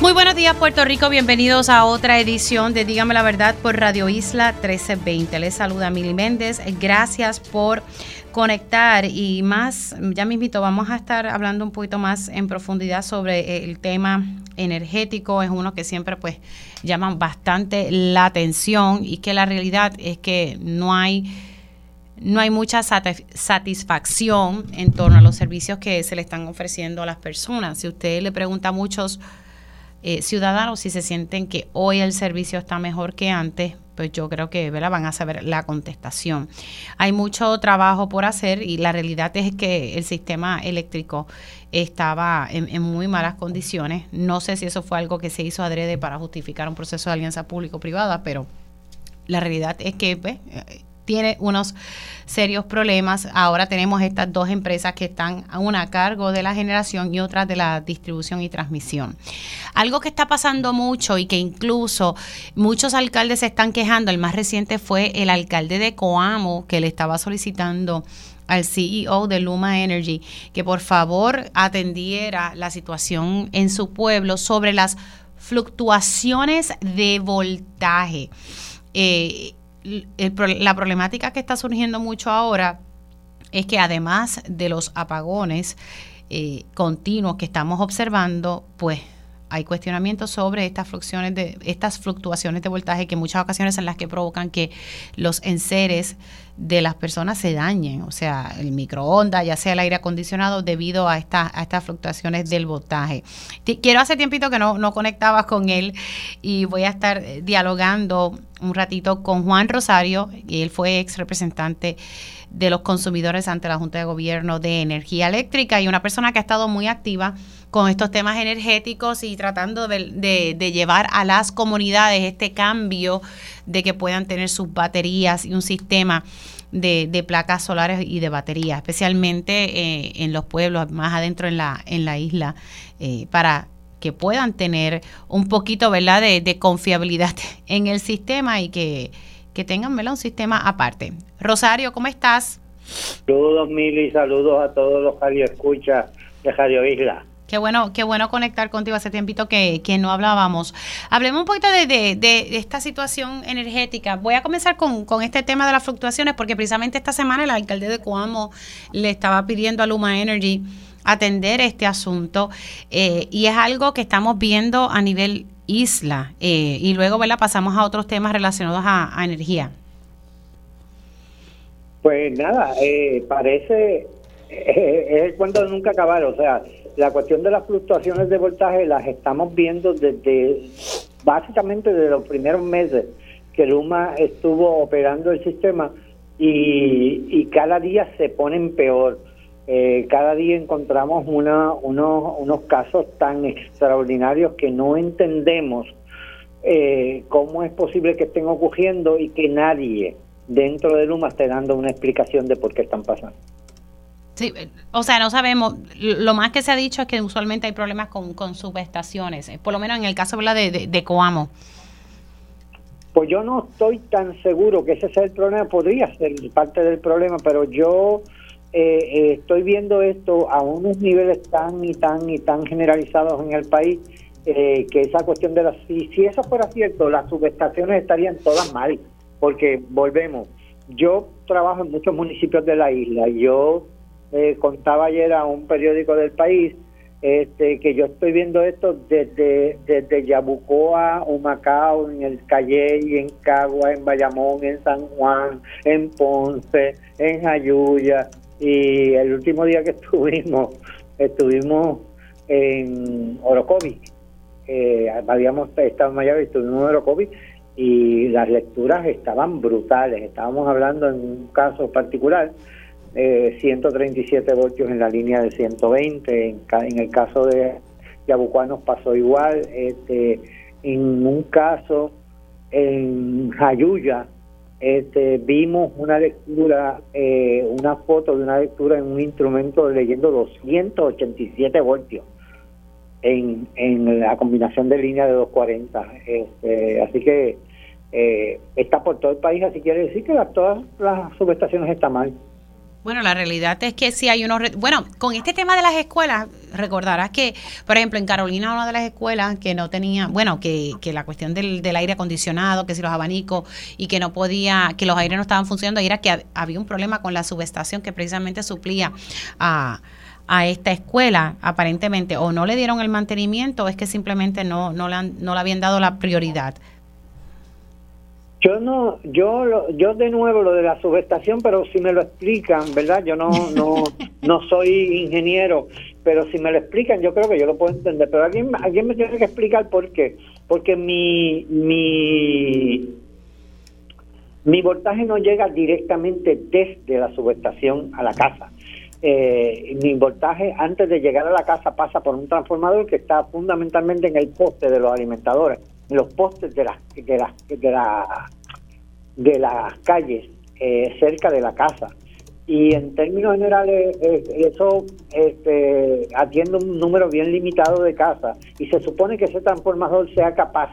Muy buenos días Puerto Rico, bienvenidos a otra edición de Dígame la Verdad por Radio Isla 1320. Les saluda Mili Méndez, gracias por conectar y más, ya me invito, vamos a estar hablando un poquito más en profundidad sobre el tema energético, es uno que siempre pues llaman bastante la atención y que la realidad es que no hay no hay mucha satisfacción en torno a los servicios que se le están ofreciendo a las personas. Si usted le pregunta a muchos eh, ciudadanos, si se sienten que hoy el servicio está mejor que antes, pues yo creo que van a saber la contestación. Hay mucho trabajo por hacer y la realidad es que el sistema eléctrico estaba en, muy malas condiciones. No sé si eso fue algo que se hizo adrede para justificar un proceso de alianza público-privada, pero la realidad es que pues, tiene unos serios problemas. Ahora tenemos estas dos empresas que están una a cargo de la generación y otra de la distribución y transmisión. Algo que está pasando mucho y que incluso muchos alcaldes se están quejando, el más reciente fue el alcalde de Coamo que le estaba solicitando al CEO de Luma Energy que por favor atendiera la situación en su pueblo sobre las fluctuaciones de voltaje. Eh, la problemática que está surgiendo mucho ahora es que además de los apagones eh, continuos que estamos observando, pues hay cuestionamientos sobre estas fluctuaciones de estas fluctuaciones de voltaje que en muchas ocasiones son las que provocan que los enseres de las personas se dañen, o sea, el microondas, ya sea el aire acondicionado, debido a, esta, a estas fluctuaciones del voltaje. Quiero hace tiempito que no, no conectaba con él y voy a estar dialogando un ratito con Juan Rosario, él fue ex representante de los consumidores ante la Junta de Gobierno de Energía Eléctrica y una persona que ha estado muy activa con estos temas energéticos y tratando de, llevar a las comunidades este cambio de que puedan tener sus baterías y un sistema de, placas solares y de baterías, especialmente eh, en los pueblos, más adentro en la, en la isla, eh, para que puedan tener un poquito ¿verdad? De, confiabilidad en el sistema y que, tengan un sistema aparte. Rosario, ¿cómo estás? Saludos, Mili, saludos a todos los radio escucha de Radio Isla. Qué bueno, qué bueno conectar contigo hace tiempito que, que no hablábamos. Hablemos un poquito de, esta situación energética. Voy a comenzar con, este tema de las fluctuaciones, porque precisamente esta semana el alcalde de Cuamo le estaba pidiendo a Luma Energy atender este asunto eh, y es algo que estamos viendo a nivel isla eh, y luego ¿verdad? pasamos a otros temas relacionados a, energía. Pues nada, eh, parece, es el cuento de nunca acabar, o sea, la cuestión de las fluctuaciones de voltaje las estamos viendo desde básicamente desde los primeros meses que Luma estuvo operando el sistema y, cada día se ponen peor. Eh, cada día encontramos una, unos, unos casos tan extraordinarios que no entendemos eh, cómo es posible que estén ocurriendo y que nadie dentro de Luma esté dando una explicación de por qué están pasando. Sí, o sea, no sabemos. Lo más que se ha dicho es que usualmente hay problemas con, con subestaciones, eh, por lo menos en el caso de, de, Coamo. Pues yo no estoy tan seguro que ese sea el problema, podría ser parte del problema, pero yo eh, eh, estoy viendo esto a unos niveles tan y tan y tan generalizados en el país que esa cuestión de las... Si, si eso fuera cierto, las subestaciones estarían todas mal, porque volvemos. Yo trabajo en muchos municipios de la isla y yo eh, contaba ayer a un periódico del país este, que yo estoy viendo esto desde, desde Yabucoa, Humacao, en el Calle, en Cagua, en Bayamón, en San Juan, en Ponce, en Jayuya. Y el último día que estuvimos, estuvimos en Orocovi. Eh, habíamos estado en Miami, estuvimos en Orocovi y las lecturas estaban brutales. Estábamos hablando en un caso particular 137 eh, voltios en la línea de 120. En, en el caso de Yabucoa nos pasó igual. Este, en un caso en Jayuya, este, vimos una lectura, eh, una foto de una lectura en un instrumento leyendo 287 voltios en, en la combinación de línea de 240. Este, así que eh, está por todo el país, así quiere decir que todas las subestaciones están mal. Bueno, la realidad es que sí hay unos... Bueno, con este tema de las escuelas, recordarás que, por ejemplo, en Carolina, una de las escuelas que no tenía, bueno, que, que la cuestión del, del, aire acondicionado, que si los abanicos y que no podía, que los aires no estaban funcionando, era que había un problema con la subestación que precisamente suplía a, a esta escuela, aparentemente, o no le dieron el mantenimiento, o es que simplemente no, no, le, han, no le habían dado la prioridad. Yo no, yo, yo de nuevo lo de la subestación, pero si me lo explican, ¿verdad? Yo no, no, no soy ingeniero, pero si me lo explican, yo creo que yo lo puedo entender. Pero alguien, alguien me tiene que explicar por qué. Porque mi, mi, mi voltaje no llega directamente desde la subestación a la casa. Eh, mi voltaje antes de llegar a la casa pasa por un transformador que está fundamentalmente en el poste de los alimentadores los postes de las de las de, la, de las calles eh, cerca de la casa y en términos generales eso este, atiende un número bien limitado de casas y se supone que ese transformador sea capaz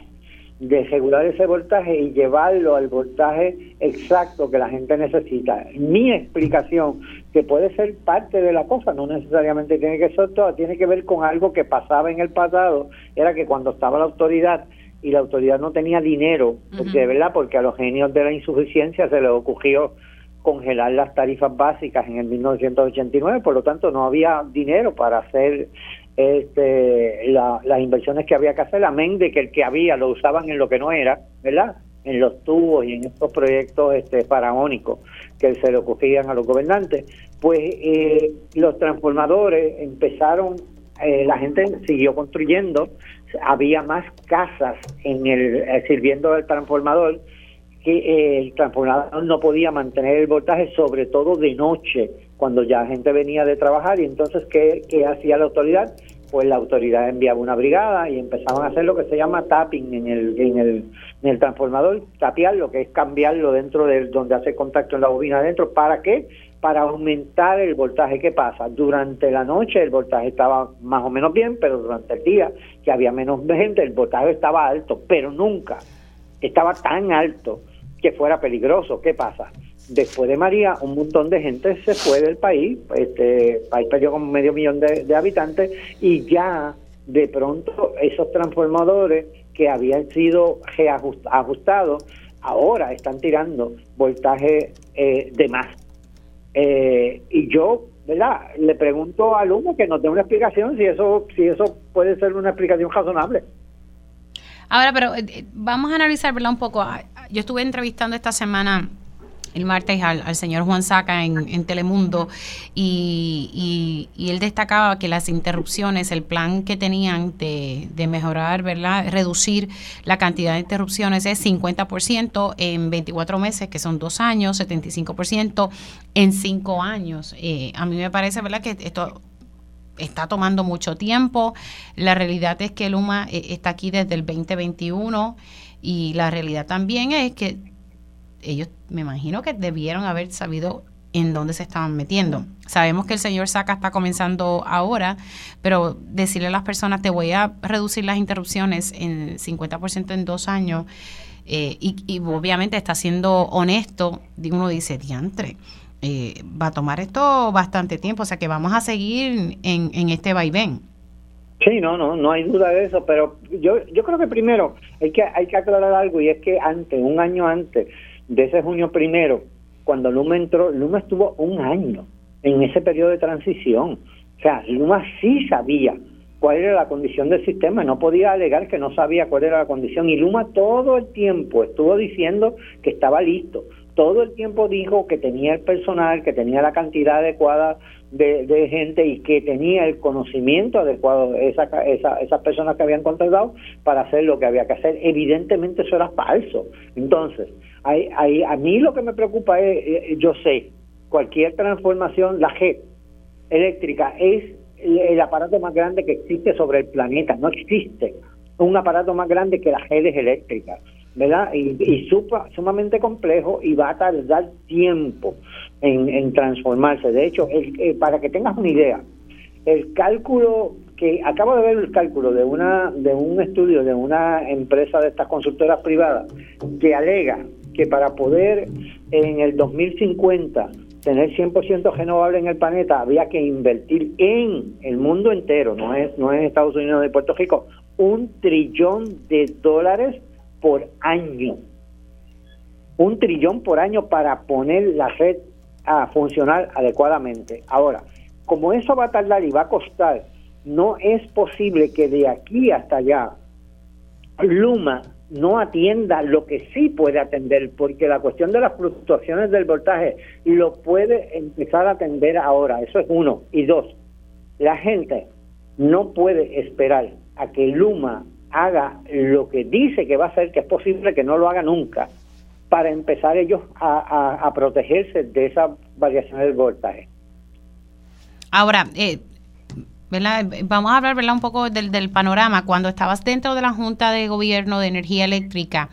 de regular ese voltaje y llevarlo al voltaje exacto que la gente necesita. Mi explicación, que puede ser parte de la cosa, no necesariamente tiene que ser toda, tiene que ver con algo que pasaba en el pasado, era que cuando estaba la autoridad y la autoridad no tenía dinero, porque de verdad, porque a los genios de la insuficiencia se les ocurrió congelar las tarifas básicas en el 1989, por lo tanto no había dinero para hacer este, las inversiones que había que hacer, amén de que el que había lo usaban en lo que no era, ¿verdad? En los tubos y en estos proyectos este, faraónicos que se le ocurrían a los gobernantes. Pues eh, los transformadores empezaron, eh, la gente siguió construyendo, había más casas en el eh, sirviendo del transformador que eh, el transformador no podía mantener el voltaje, sobre todo de noche, cuando ya gente venía de trabajar. Y entonces, ¿qué, qué hacía la autoridad? Pues la autoridad enviaba una brigada y empezaban a hacer lo que se llama tapping en el, en el, en el transformador, tapear, lo que es cambiarlo dentro de donde hace contacto en la bobina adentro. ¿Para qué? Para aumentar el voltaje. ¿Qué pasa? Durante la noche el voltaje estaba más o menos bien, pero durante el día, que había menos gente, el voltaje estaba alto, pero nunca estaba tan alto que fuera peligroso. ¿Qué pasa? Después de María, un montón de gente se fue del país, este país perdió como medio millón de, habitantes y ya de pronto esos transformadores que habían sido ajustados ahora están tirando voltaje eh, de más eh, y yo, ¿verdad? Le pregunto al humo que nos dé una explicación si eso, si eso puede ser una explicación razonable. Ahora, pero eh, vamos a analizar, ¿verdad? Un poco. Ah, yo estuve entrevistando esta semana el martes al, señor Juan Saca en, Telemundo y, él destacaba que las interrupciones, el plan que tenían de, mejorar, ¿verdad? Reducir la cantidad de interrupciones es 50% en 24 meses, que son dos años, 75% en cinco años. Eh, a mí me parece, ¿verdad? Que esto está tomando mucho tiempo. La realidad es que el UMA eh, está aquí desde el 2021 y la realidad también es que ellos me imagino que debieron haber sabido en dónde se estaban metiendo. Sabemos que el señor Saca está comenzando ahora, pero decirle a las personas, te voy a reducir las interrupciones en 50% en dos años, eh, y, obviamente está siendo honesto, uno dice, diantre, eh, va a tomar esto bastante tiempo, o sea que vamos a seguir en, en este vaivén. Sí, no, no, no hay duda de eso, pero yo, yo creo que primero hay que, hay que aclarar algo y es que antes, un año antes, de ese junio primero, cuando Luma entró, Luma estuvo un año en ese periodo de transición. O sea, Luma sí sabía cuál era la condición del sistema, no podía alegar que no sabía cuál era la condición. Y Luma todo el tiempo estuvo diciendo que estaba listo, todo el tiempo dijo que tenía el personal, que tenía la cantidad adecuada de, gente y que tenía el conocimiento adecuado esa, esa, esas personas que habían contratado para hacer lo que había que hacer. Evidentemente eso era falso. Entonces, hay, a mí lo que me preocupa es, eh, yo sé, cualquier transformación, la G eléctrica es el, aparato más grande que existe sobre el planeta. No existe un aparato más grande que las redes eléctricas. ¿verdad? Y, sumamente complejo y va a tardar tiempo en, transformarse. De hecho, eh, para que tengas una idea, el cálculo que acabo de ver el cálculo de una de un estudio de una empresa de estas consultoras privadas que alega que para poder en el 2050 tener 100% renovable en el planeta había que invertir en el mundo entero, no es no es Estados Unidos y Puerto Rico, un trillón de dólares por año. Un trillón por año para poner la red a funcionar adecuadamente. Ahora, como eso va a tardar y va a costar, no es posible que de aquí hasta allá Luma no atienda lo que sí puede atender, porque la cuestión de las fluctuaciones del voltaje lo puede empezar a atender ahora, eso es uno. Y dos, la gente no puede esperar a que Luma haga lo que dice que va a hacer, que es posible que no lo haga nunca, para empezar ellos a, protegerse de esas variaciones del voltaje. Ahora, eh, vamos a hablar ¿verdad? un poco del, del panorama. Cuando estabas dentro de la Junta de Gobierno de Energía Eléctrica,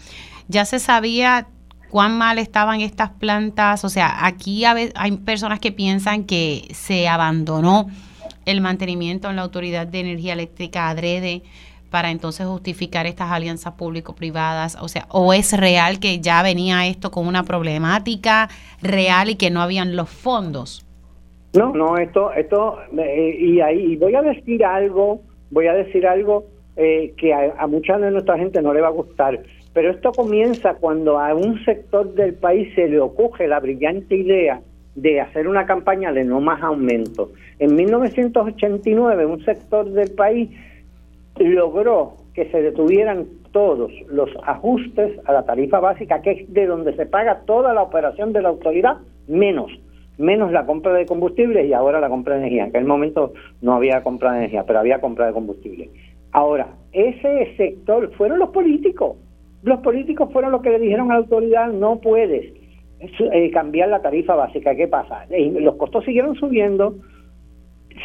ya se sabía cuán mal estaban estas plantas. O sea, aquí hay personas que piensan que se abandonó el mantenimiento en la Autoridad de Energía Eléctrica adrede para entonces justificar estas alianzas público-privadas? O sea, ¿o es real que ya venía esto con una problemática real y que no habían los fondos? No, no, esto, esto, eh, y ahí voy a decir algo, voy a decir algo eh, que a, mucha de nuestra gente no le va a gustar, pero esto comienza cuando a un sector del país se le ocurre la brillante idea de hacer una campaña de no más aumento. En 1989, un sector del país logró que se detuvieran todos los ajustes a la tarifa básica, que es de donde se paga toda la operación de la autoridad, menos menos la compra de combustibles y ahora la compra de energía. En aquel momento no había compra de energía, pero había compra de combustible. Ahora, ese sector fueron los políticos. Los políticos fueron los que le dijeron a la autoridad, no puedes eh, cambiar la tarifa básica. ¿Qué pasa? Eh, los costos siguieron subiendo,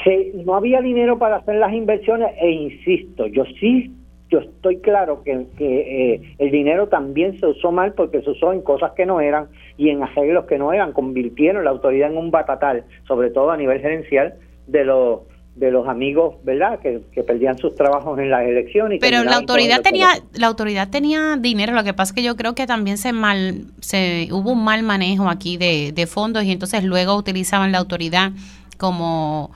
se, no había dinero para hacer las inversiones e insisto, yo sí yo estoy claro que, eh, el dinero también se usó mal porque se usó en cosas que no eran y en arreglos que no eran, convirtieron la autoridad en un batatal, sobre todo a nivel gerencial, de los de los amigos, ¿verdad? Que, perdían sus trabajos en las elecciones. Pero la autoridad tenía la autoridad tenía dinero. Lo que pasa es que yo creo que también se mal se hubo un mal manejo aquí de, de fondos y entonces luego utilizaban la autoridad como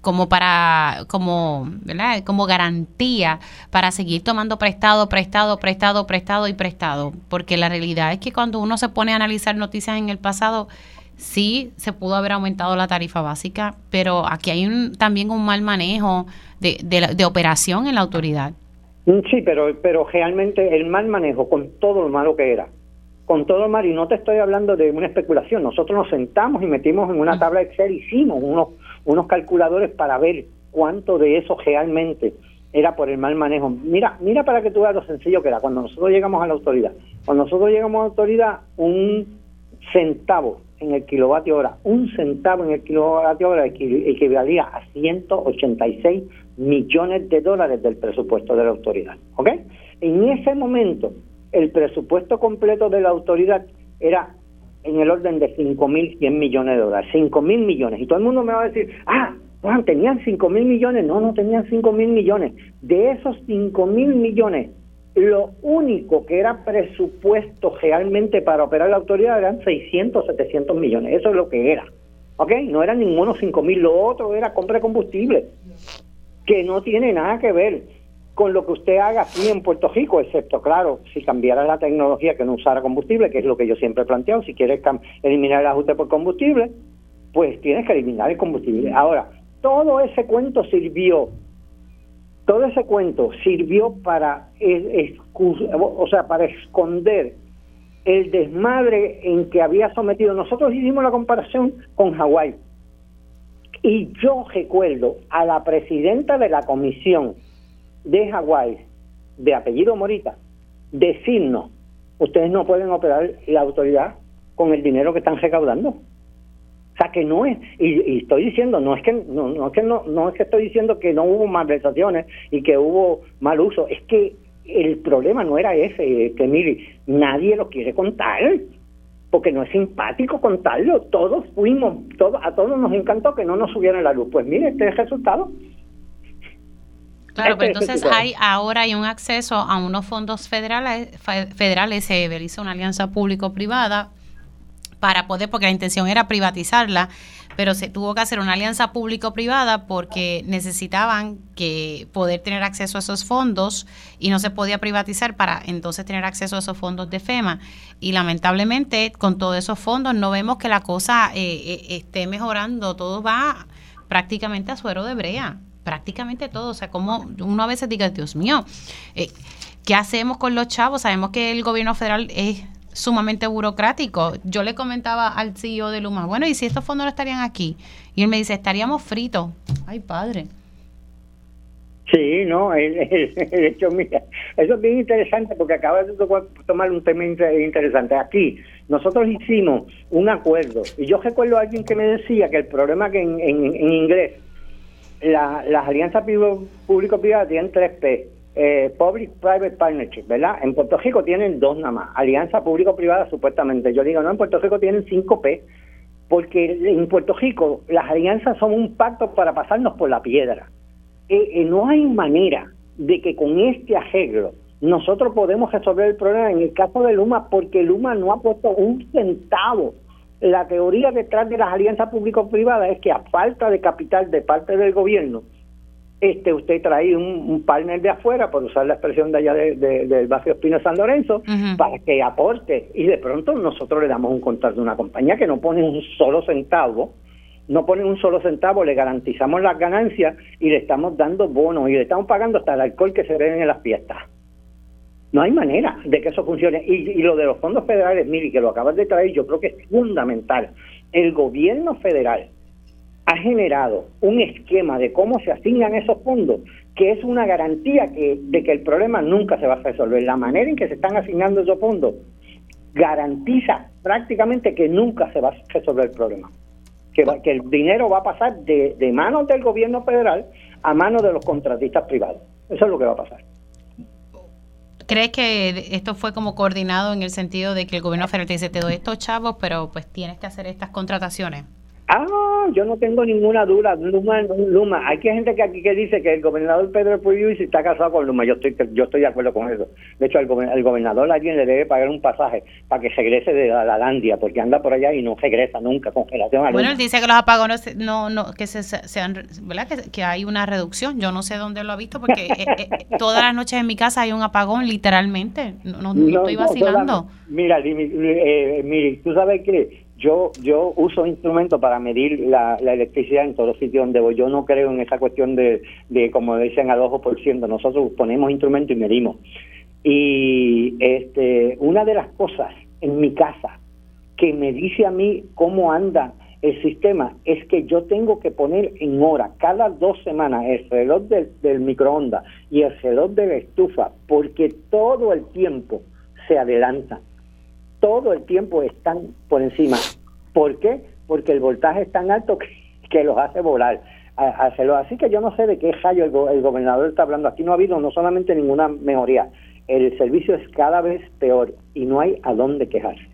como para como ¿verdad? como garantía para seguir tomando prestado prestado prestado prestado y prestado porque la realidad es que cuando uno se pone a analizar noticias en el pasado sí se pudo haber aumentado la tarifa básica pero aquí hay un, también un mal manejo de, de, de operación en la autoridad mm, sí pero pero realmente el mal manejo con todo lo malo que era con todo lo malo y no te estoy hablando de una especulación nosotros nos sentamos y metimos en una mm. tabla Excel hicimos unos unos calculadores para ver cuánto de eso realmente era por el mal manejo. Mira, mira para que tú veas lo sencillo que era. Cuando nosotros llegamos a la autoridad, cuando nosotros llegamos a la autoridad, un centavo en el kilovatio hora, un centavo en el kilovatio hora equivalía a 186 millones de dólares del presupuesto de la autoridad. ¿Ok? En ese momento, el presupuesto completo de la autoridad era en el orden de 5.100 millones de dólares, 5.000 millones. Y todo el mundo me va a decir, ah, Juan, tenían 5.000 millones. No, no tenían 5.000 millones. De esos 5.000 millones, lo único que era presupuesto realmente para operar la autoridad eran 600, 700 millones. Eso es lo que era. ¿Ok? No eran ninguno 5.000. Lo otro era compra de combustible, que no tiene nada que ver con lo que usted haga aquí en Puerto Rico, excepto, claro, si cambiara la tecnología que no usara combustible, que es lo que yo siempre he planteado, si quieres eliminar el ajuste por combustible, pues tienes que eliminar el combustible. Ahora, todo ese cuento sirvió, todo ese cuento sirvió para, o sea, para esconder el desmadre en que había sometido. Nosotros hicimos la comparación con Hawái. Y yo recuerdo a la presidenta de la comisión de Hawái, de apellido Morita, decirnos, ustedes no pueden operar la autoridad con el dinero que están recaudando. O sea que no es, y, estoy diciendo, no es que no, no es que no, no es que estoy diciendo que no hubo malversaciones y que hubo mal uso, es que el problema no era ese, que mire, nadie lo quiere contar, porque no es simpático contarlo. Todos fuimos, todos, a todos nos encantó que no nos subieran la luz. Pues mire, este es el resultado. Claro, pero entonces hay ahora hay un acceso a unos fondos federales, federales se hizo una alianza público-privada para poder, porque la intención era privatizarla, pero se tuvo que hacer una alianza público-privada porque necesitaban que poder tener acceso a esos fondos y no se podía privatizar para entonces tener acceso a esos fondos de FEMA. Y lamentablemente con todos esos fondos no vemos que la cosa eh, eh, esté mejorando, todo va prácticamente a suero de brea prácticamente todo. O sea, como uno a veces diga, Dios mío, eh, ¿qué hacemos con los chavos? Sabemos que el gobierno federal es sumamente burocrático. Yo le comentaba al CEO de Luma, bueno, ¿y si estos fondos no estarían aquí? Y él me dice, estaríamos fritos. Ay, padre. Sí, no, de hecho, mira, eso es bien interesante porque acaba de tomar un tema interesante. Aquí, nosotros hicimos un acuerdo y yo recuerdo a alguien que me decía que el problema que en, en inglés la, las alianzas público-privadas tienen tres P. Eh, Public-Private Partnership, ¿verdad? En Puerto Rico tienen dos nada más. Alianza público-privada, supuestamente. Yo digo, no, en Puerto Rico tienen cinco P. Porque en Puerto Rico las alianzas son un pacto para pasarnos por la piedra. Eh, eh, no hay manera de que con este arreglo nosotros podemos resolver el problema en el caso de Luma porque Luma no ha puesto un centavo la teoría detrás de las alianzas público-privadas es que a falta de capital de parte del gobierno, este usted trae un, partner de afuera, por usar la expresión de allá del barrio Espino San Lorenzo, para que aporte. Y de pronto nosotros le damos un contrato de una compañía que no pone un solo centavo, no pone un solo centavo, le garantizamos las ganancias y le estamos dando bonos y le estamos pagando hasta el alcohol que se ven en las fiestas. No hay manera de que eso funcione. Y, lo de los fondos federales, mire, que lo acabas de traer, yo creo que es fundamental. El gobierno federal ha generado un esquema de cómo se asignan esos fondos que es una garantía de que el problema nunca se va a resolver. La manera en que se están asignando esos fondos garantiza prácticamente que nunca se va a resolver el problema. Que, que el dinero va a pasar de, de manos del gobierno federal a manos de los contratistas privados. Eso es lo que va a pasar. ¿Crees que esto fue como coordinado en el sentido de que el gobierno federal te dice, te doy estos chavos, pero pues tienes que hacer estas contrataciones? Ah, yo no tengo ninguna duda. Luma, Luma. Hay gente que aquí que dice que el gobernador Pedro si está casado con Luma. Yo estoy yo estoy de acuerdo con eso. De hecho, el, gobernador alguien le debe pagar un pasaje para que regrese de la, Landia, porque anda por allá y no regresa nunca con relación a Luma. Bueno, él dice que los apagones no, no que se, sean, ¿verdad? Que, hay una reducción. Yo no sé dónde lo ha visto, porque eh, eh, todas las noches en mi casa hay un apagón, literalmente. No, estoy vacilando. mira, eh, mire, tú sabes que yo yo uso instrumentos para medir la, electricidad en todos sitios donde voy. Yo no creo en esa cuestión de, de como dicen, al ojo por ciento. Nosotros ponemos instrumentos y medimos. Y este una de las cosas en mi casa que me dice a mí cómo anda el sistema es que yo tengo que poner en hora cada dos semanas el reloj del, del microondas y el reloj de la estufa porque todo el tiempo se adelanta todo el tiempo están por encima. ¿Por qué? Porque el voltaje es tan alto que, los hace volar. Así que yo no sé de qué rayo el, gobernador está hablando. Aquí no ha habido no solamente ninguna mejoría, el servicio es cada vez peor y no hay a dónde quejarse.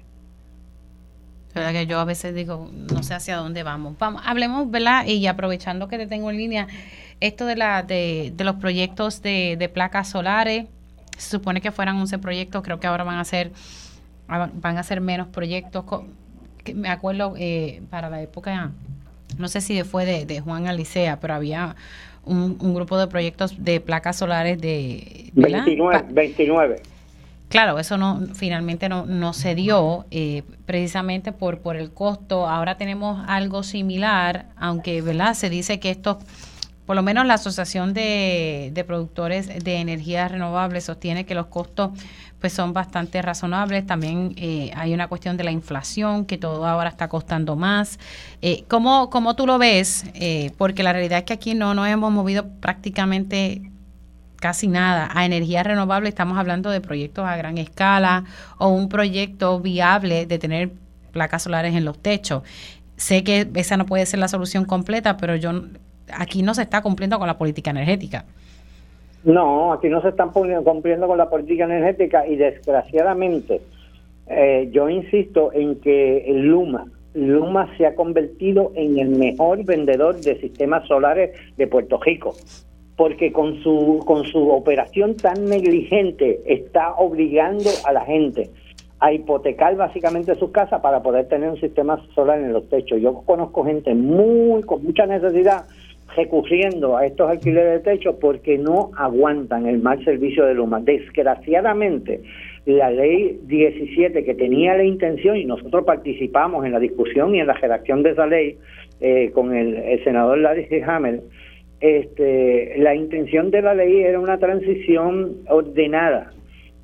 verdad que yo a veces digo, no sé hacia dónde vamos. Vamos, hablemos, ¿verdad? Y aprovechando que te tengo en línea, esto de la de, de los proyectos de, de placas solares, se supone que fueran 11 proyectos, creo que ahora van a ser van a ser menos proyectos. Que me acuerdo eh, para la época, no sé si fue de, Juan Alicea, pero había un, grupo de proyectos de placas solares de... 29, Claro, eso no finalmente no, no se dio eh, precisamente por, por el costo. Ahora tenemos algo similar, aunque ¿verdad? se dice que esto, por lo menos la Asociación de, de Productores de Energías Renovables sostiene que los costos pues son bastante razonables. También eh, hay una cuestión de la inflación, que todo ahora está costando más. Eh, ¿cómo, tú lo ves? Eh, porque la realidad es que aquí no nos hemos movido prácticamente casi nada a energía renovable. Estamos hablando de proyectos a gran escala o un proyecto viable de tener placas solares en los techos. Sé que esa no puede ser la solución completa, pero yo aquí no se está cumpliendo con la política energética. No, aquí no se están cumpliendo con la política energética y desgraciadamente eh, yo insisto en que Luma, Luma se ha convertido en el mejor vendedor de sistemas solares de Puerto Rico, porque con su, con su operación tan negligente está obligando a la gente a hipotecar básicamente sus casas para poder tener un sistema solar en los techos. Yo conozco gente muy con mucha necesidad recurriendo a estos alquileres de techo porque no aguantan el mal servicio de Luma. Desgraciadamente, la ley 17 que tenía la intención, y nosotros participamos en la discusión y en la redacción de esa ley eh, con el, senador Larry Hammer, este, la intención de la ley era una transición ordenada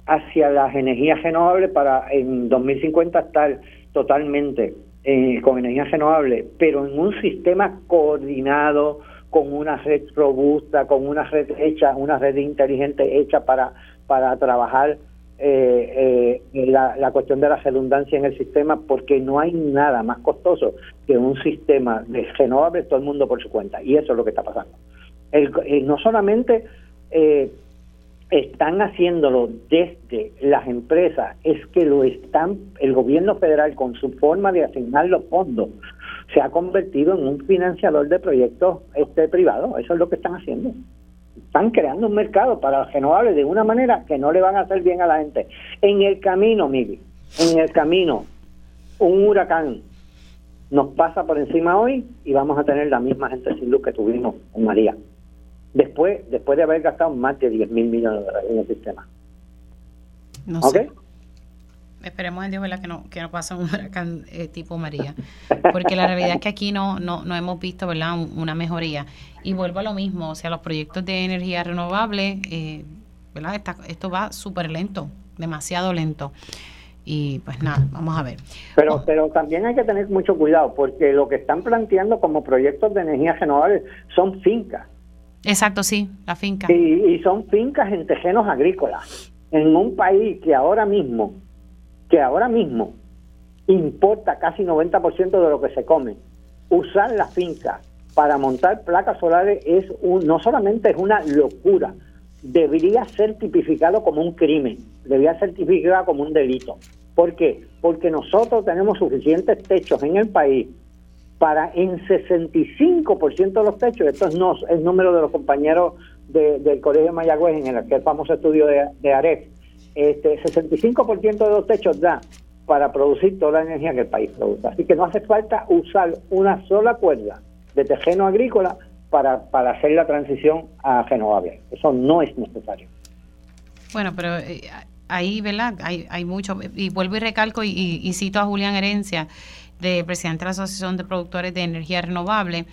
hacia las energías renovables para en 2050 estar totalmente eh, con energías renovables, pero en un sistema coordinado, con una red robusta, con una red hecha, una red inteligente hecha para, para trabajar eh, eh, la, la, cuestión de la redundancia en el sistema, porque no hay nada más costoso que un sistema de renovables todo el mundo por su cuenta. Y eso es lo que está pasando. Eh, no solamente eh, están haciéndolo desde las empresas, es que lo están, el gobierno federal con su forma de asignar los fondos, se ha convertido en un financiador de proyectos este privados. Eso es lo que están haciendo están creando un mercado para los renovables de una manera que no le van a hacer bien a la gente. En el camino, Miguel, en el camino, un huracán nos pasa por encima hoy y vamos a tener la misma gente sin luz que tuvimos en María. Después, después de haber gastado más de 10 mil millones de dólares en el sistema. No sé. Esperemos en Dios que no, que no pase un huracán eh, tipo María, porque la realidad es que aquí no, no, no hemos visto ¿verdad? una mejoría. Y vuelvo a lo mismo, o sea, los proyectos de energía renovable, eh, ¿verdad? esto va súper lento, demasiado lento. Y pues nada, vamos a ver. Pero, oh. pero también hay que tener mucho cuidado, porque lo que están planteando como proyectos de energía renovable son fincas. Exacto, sí, la finca. Y, son fincas en terrenos agrícolas, en un país que ahora mismo que ahora mismo importa casi 90% de lo que se come. Usar la finca para montar placas solares es un, no solamente es una locura, debería ser tipificado como un crimen, debería ser tipificado como un delito. ¿Por qué? Porque nosotros tenemos suficientes techos en el país para en 65% de los techos, esto es no, el número de los compañeros del Colegio Mayagüez en el, famoso estudio de, de AREF, este 65% de los techos da para producir toda la energía que el país produce. Así que no hace falta usar una sola cuerda de terreno agrícola para, para hacer la transición a renovables. Eso no es necesario. Bueno, pero eh, ahí, ¿verdad? Hay, hay mucho, y vuelvo y recalco y, cito a Julián Herencia, de presidente de la Asociación de Productores de Energía Renovable,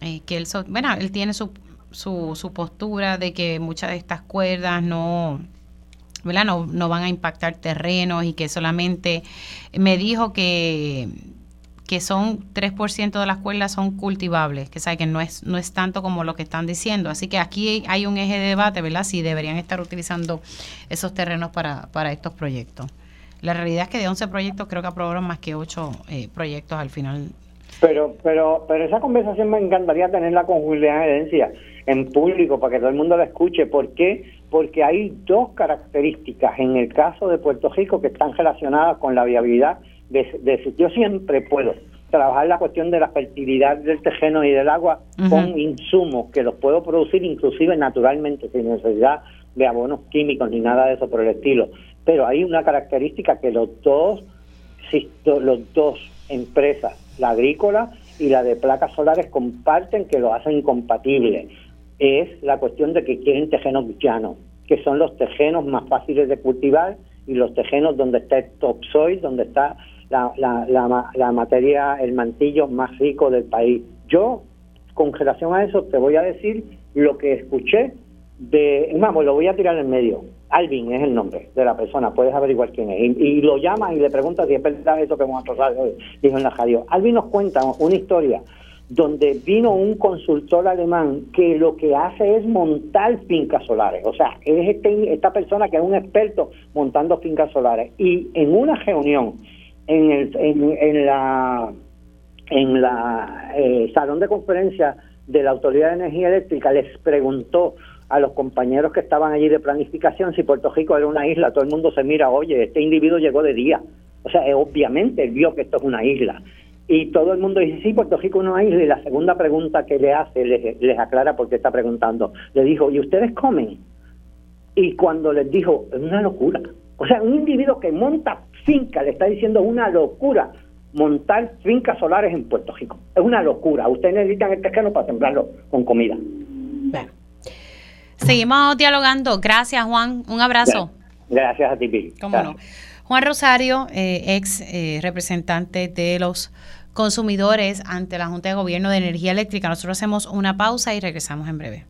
eh, que él, bueno, él tiene su, su, su postura de que muchas de estas cuerdas no no, no van a impactar terrenos y que solamente me dijo que que son 3% de las cuerdas son cultivables, que sabe que no es no es tanto como lo que están diciendo. Así que aquí hay un eje de debate, ¿verdad? Si deberían estar utilizando esos terrenos para, para estos proyectos. La realidad es que de 11 proyectos creo que aprobaron más que 8 eh, proyectos al final. Pero pero pero esa conversación me encantaría tenerla con Julián Herencia en público para que todo el mundo la escuche. ¿Por qué? porque hay dos características en el caso de Puerto Rico que están relacionadas con la viabilidad de, yo siempre puedo trabajar la cuestión de la fertilidad del terreno y del agua con insumos que los puedo producir inclusive naturalmente sin necesidad de abonos químicos ni nada de eso por el estilo pero hay una característica que los dos los dos empresas la agrícola y la de placas solares comparten que lo hacen incompatible es la cuestión de que quieren tejenos llanos, que son los tejenos más fáciles de cultivar y los tejenos donde está el topsoil, donde está la, la, materia, el mantillo más rico del país. Yo, con relación a eso, te voy a decir lo que escuché de, vamos, lo voy a tirar en medio. Alvin es el nombre de la persona, puedes averiguar quién es. Y, lo llamas y le preguntas si es verdad eso que hemos dijo en la radio. Alvin nos cuenta una historia donde vino un consultor alemán que lo que hace es montar fincas solares. O sea, es este, esta persona que es un experto montando fincas solares. Y en una reunión en, el, en, la en la eh, salón de conferencia de la Autoridad de Energía Eléctrica les preguntó a los compañeros que estaban allí de planificación si Puerto Rico era una isla, todo el mundo se mira, oye, este individuo llegó de día. O sea, obviamente él vio que esto es una isla. Y todo el mundo dice, sí, Puerto Rico es una isla. Y la segunda pregunta que le hace, les, aclara por qué está preguntando. Le dijo, ¿y ustedes comen? Y cuando les dijo, es una locura. O sea, un individuo que monta finca, le está diciendo una locura montar fincas solares en Puerto Rico. Es una locura. Ustedes necesitan el terreno para sembrarlo con comida. Seguimos dialogando. Gracias, Juan. Un abrazo. Gracias a ti, Bill. ¿Cómo no? Juan Rosario, eh, ex eh, representante de los consumidores ante la Junta de Gobierno de Energía Eléctrica. Nosotros hacemos una pausa y regresamos en breve.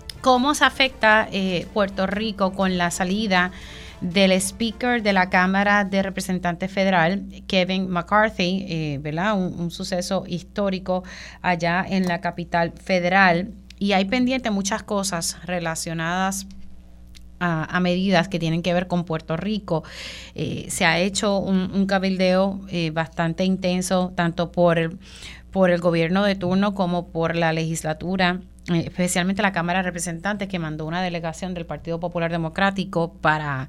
cómo se afecta eh, Puerto Rico con la salida del speaker de la Cámara de Representantes Federal, Kevin McCarthy, eh, ¿verdad? Un, suceso histórico allá en la capital federal. Y hay pendiente muchas cosas relacionadas a, medidas que tienen que ver con Puerto Rico. Eh, se ha hecho un, cabildeo eh, bastante intenso, tanto por el, por el gobierno de turno como por la legislatura especialmente la Cámara de Representantes que mandó una delegación del Partido Popular Democrático para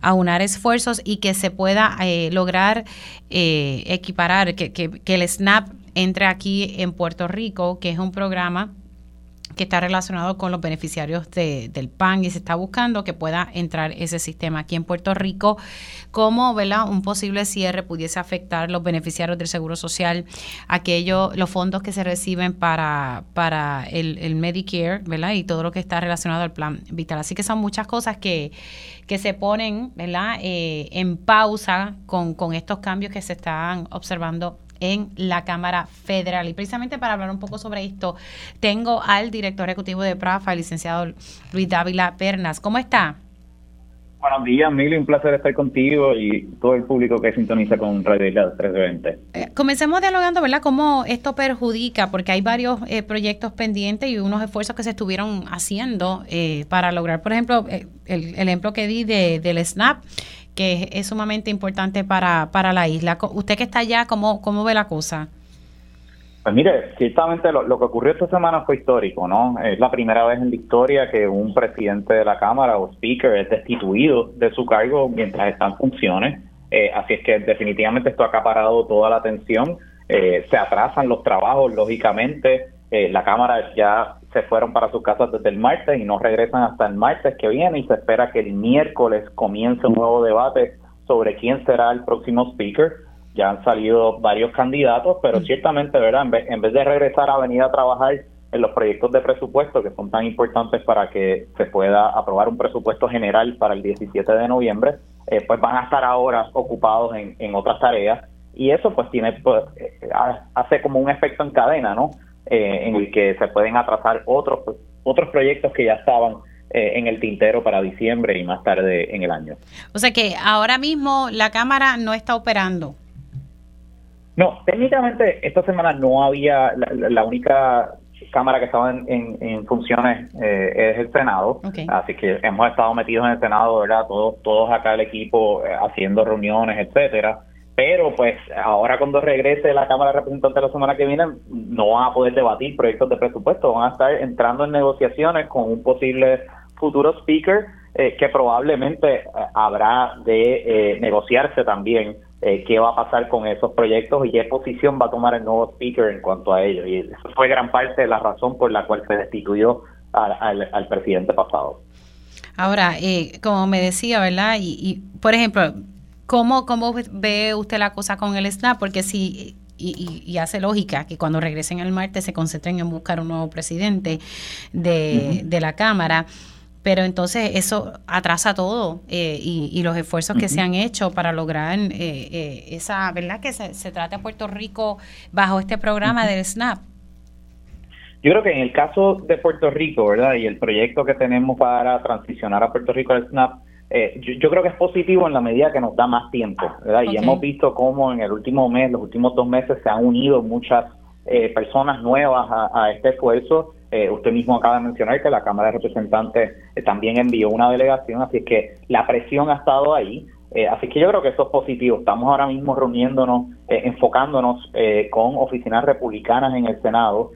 aunar esfuerzos y que se pueda lograr equiparar, que, que, que el SNAP entre aquí en Puerto Rico, que es un programa que está relacionado con los beneficiarios del PAN y se está buscando que pueda entrar ese sistema aquí en Puerto Rico, como ¿verdad? un posible cierre pudiese afectar los beneficiarios del Seguro Social, aquellos, los fondos que se reciben para, para el, Medicare, ¿verdad? Y todo lo que está relacionado al plan vital. Así que son muchas cosas que, que se ponen, ¿verdad? Eh, en pausa con, con estos cambios que se están observando en la Cámara Federal. Y precisamente para hablar un poco sobre esto, tengo al director ejecutivo de PRAFA, el licenciado Luis Dávila Pernas. ¿Cómo está? Buenos días, Mili. Un placer estar contigo y todo el público que sintoniza con Radio Isla 320. Eh, comencemos dialogando, ¿verdad? Cómo esto perjudica, porque hay varios eh, proyectos pendientes y unos esfuerzos que se estuvieron haciendo eh, para lograr, por ejemplo, el, ejemplo que di de, del SNAP, que es, sumamente importante para, para la isla. Usted que está allá, ¿cómo, cómo ve la cosa? Pues mire, ciertamente lo, que ocurrió esta semana fue histórico, ¿no? Es la primera vez en la historia que un presidente de la Cámara o speaker es destituido de su cargo mientras está en funciones. Eh, así es que definitivamente esto ha acaparado toda la atención. Eh, se atrasan los trabajos, lógicamente. Eh, la Cámara ya se fueron para sus casas desde el martes y no regresan hasta el martes que viene y se espera que el miércoles comience un nuevo debate sobre quién será el próximo speaker. Ya han salido varios candidatos, pero ciertamente, ¿verdad? En vez, de regresar a venir a trabajar en los proyectos de presupuesto que son tan importantes para que se pueda aprobar un presupuesto general para el 17 de noviembre, eh, pues van a estar ahora ocupados en, en otras tareas y eso pues tiene pues, eh, hace como un efecto en cadena, ¿no? Eh, en el que se pueden atrasar otros otros proyectos que ya estaban eh, en el tintero para diciembre y más tarde en el año. O sea que ahora mismo la cámara no está operando. No, técnicamente esta semana no había la, única cámara que estaba en, funciones eh, es el Senado, así que hemos estado metidos en el Senado, ¿verdad? Todos, todos acá el equipo haciendo reuniones, etcétera pero pues ahora cuando regrese la Cámara de Representantes la semana que viene no van a poder debatir proyectos de presupuesto, van a estar entrando en negociaciones con un posible futuro speaker eh, que probablemente eh, habrá de eh, negociarse también qué va a pasar con esos proyectos y qué posición va a tomar el nuevo speaker en cuanto a ellos. Y eso fue gran parte de la razón por la cual se destituyó al, al, presidente pasado. Ahora, como me decía, ¿verdad? Y, y por ejemplo, ¿Cómo, ¿Cómo ve usted la cosa con el SNAP? Porque si y, hace lógica que cuando regresen el martes se concentren en buscar un nuevo presidente de, la Cámara, pero entonces eso atrasa todo eh, y, los esfuerzos que se han hecho para lograr eh, eh, esa, ¿verdad? Que se, se trate a Puerto Rico bajo este programa del SNAP. Yo creo que en el caso de Puerto Rico, ¿verdad? Y el proyecto que tenemos para transicionar a Puerto Rico al SNAP, eh, yo, creo que es positivo en la medida que nos da más tiempo, ¿verdad? Y hemos visto cómo en el último mes, los últimos dos meses, se han unido muchas eh, personas nuevas a, este esfuerzo. Eh, usted mismo acaba de mencionar que la Cámara de Representantes también envió una delegación, así que la presión ha estado ahí. así que yo creo que eso es positivo. Estamos ahora mismo reuniéndonos, enfocándonos con oficinas republicanas en el Senado,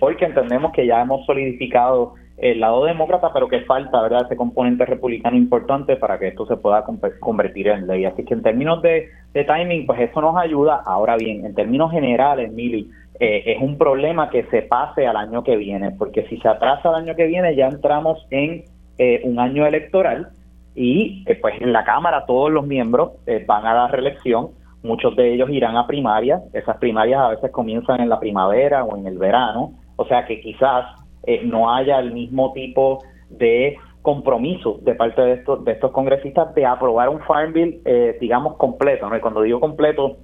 porque entendemos que ya hemos solidificado el lado demócrata, pero que falta, ¿verdad?, ese componente republicano importante para que esto se pueda convertir en ley. Así que en términos de, timing, pues eso nos ayuda. Ahora bien, en términos generales, Mili, eh, es un problema que se pase al año que viene, porque si se atrasa al año que viene ya entramos en eh, un año electoral y eh, pues en la Cámara todos los miembros van a la reelección, muchos de ellos irán a primarias, esas primarias a veces comienzan en la primavera o en el verano, o sea que quizás eh, no haya el mismo tipo de compromiso de parte de estos de estos congresistas de aprobar un Farm Bill, eh, digamos, completo. Y cuando digo completo,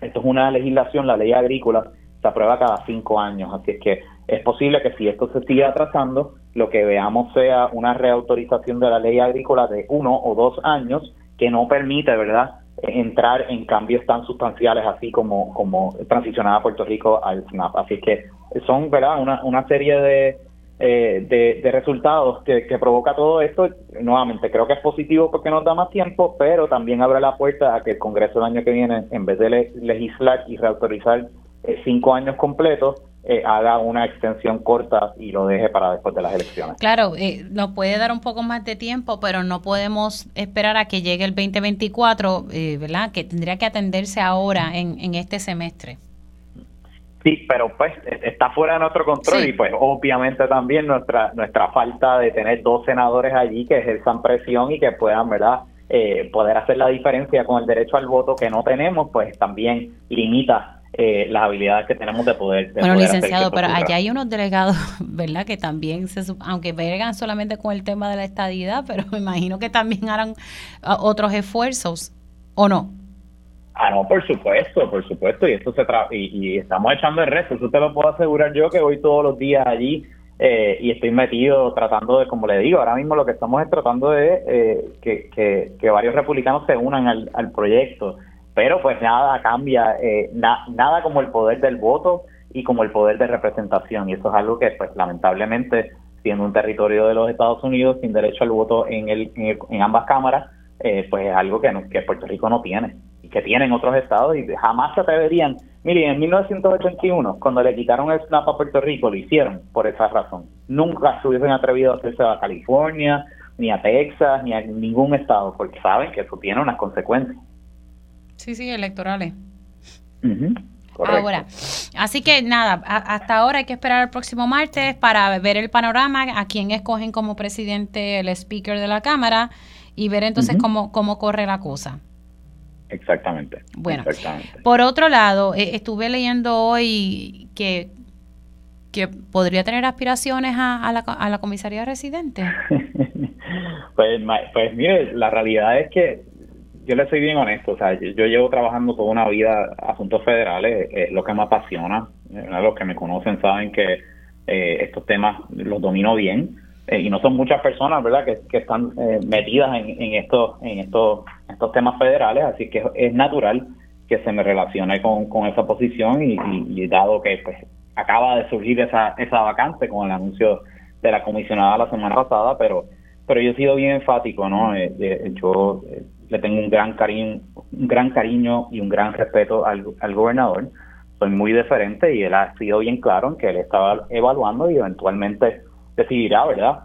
esto es una legislación, la ley agrícola, se aprueba cada cinco años. Así es que es posible que si esto se siga atrasando, lo que veamos sea una reautorización de la ley agrícola de uno o dos años que no permite, ¿verdad?, entrar en cambios tan sustanciales así como, como transicionar a Puerto Rico al SNAP. Así que son verdad una, una serie de, eh, de, resultados que, que, provoca todo esto. Nuevamente, creo que es positivo porque nos da más tiempo, pero también abre la puerta a que el Congreso el año que viene, en vez de legislar y reautorizar eh, cinco años completos, eh, haga una extensión corta y lo deje para después de las elecciones. Claro, eh, nos puede dar un poco más de tiempo, pero no podemos esperar a que llegue el 2024, eh, ¿verdad? Que tendría que atenderse ahora en, en este semestre. Sí, pero pues está fuera de nuestro control y pues obviamente también nuestra nuestra falta de tener dos senadores allí que ejerzan presión y que puedan, ¿verdad? Eh, poder hacer la diferencia con el derecho al voto que no tenemos, pues también limita eh, las habilidades que tenemos de poder. bueno, licenciado, pero allá hay unos delegados, ¿verdad? Que también, se, aunque vergan solamente con el tema de la estadidad, pero me imagino que también harán ah, otros esfuerzos, ¿o no? Ah, no, por supuesto, por supuesto, y esto se y, estamos echando el resto, eso te lo puedo asegurar yo que voy todos los días allí eh, y estoy metido tratando de, como le digo, ahora mismo lo que estamos es tratando de eh, que, que, varios republicanos se unan al, al proyecto pero pues nada cambia, eh, nada como el poder del voto y como el poder de representación. Y eso es algo que pues lamentablemente, siendo un territorio de los Estados Unidos sin derecho al voto en, el, en, ambas cámaras, eh, pues es algo que, que Puerto Rico no tiene que tienen otros estados y jamás se atreverían. Miren, en 1981, cuando le quitaron el SNAP a Puerto Rico, lo hicieron por esa razón. Nunca se hubiesen atrevido a hacerse a California, ni a Texas, ni a ningún estado, porque saben que eso tiene unas consecuencias. Sí, sí, electorales. Ahora, así que nada, hasta ahora hay que esperar el próximo martes para ver el panorama, a quién escogen como presidente el speaker de la Cámara y ver entonces cómo, cómo corre la cosa. Exactamente. Bueno, por otro lado, eh, estuve leyendo hoy que, que podría tener aspiraciones a, la, a la comisaría residente. pues, pues mire, la realidad es que yo le soy bien honesto, o sea, yo, llevo trabajando toda una vida asuntos federales, es lo que me apasiona, los que me conocen saben que eh, estos temas los domino bien eh, y no son muchas personas, ¿verdad?, que, están eh, metidas en, estos en estos estos temas federales, así que es natural que se me relacione con, con esa posición y, dado que pues acaba de surgir esa esa vacante con el anuncio de la comisionada la semana pasada, pero pero yo he sido bien enfático, ¿no? yo le tengo un gran cariño, un gran cariño y un gran respeto al, gobernador. Soy muy deferente y él ha sido bien claro en que él estaba evaluando y eventualmente decidirá, ¿verdad?,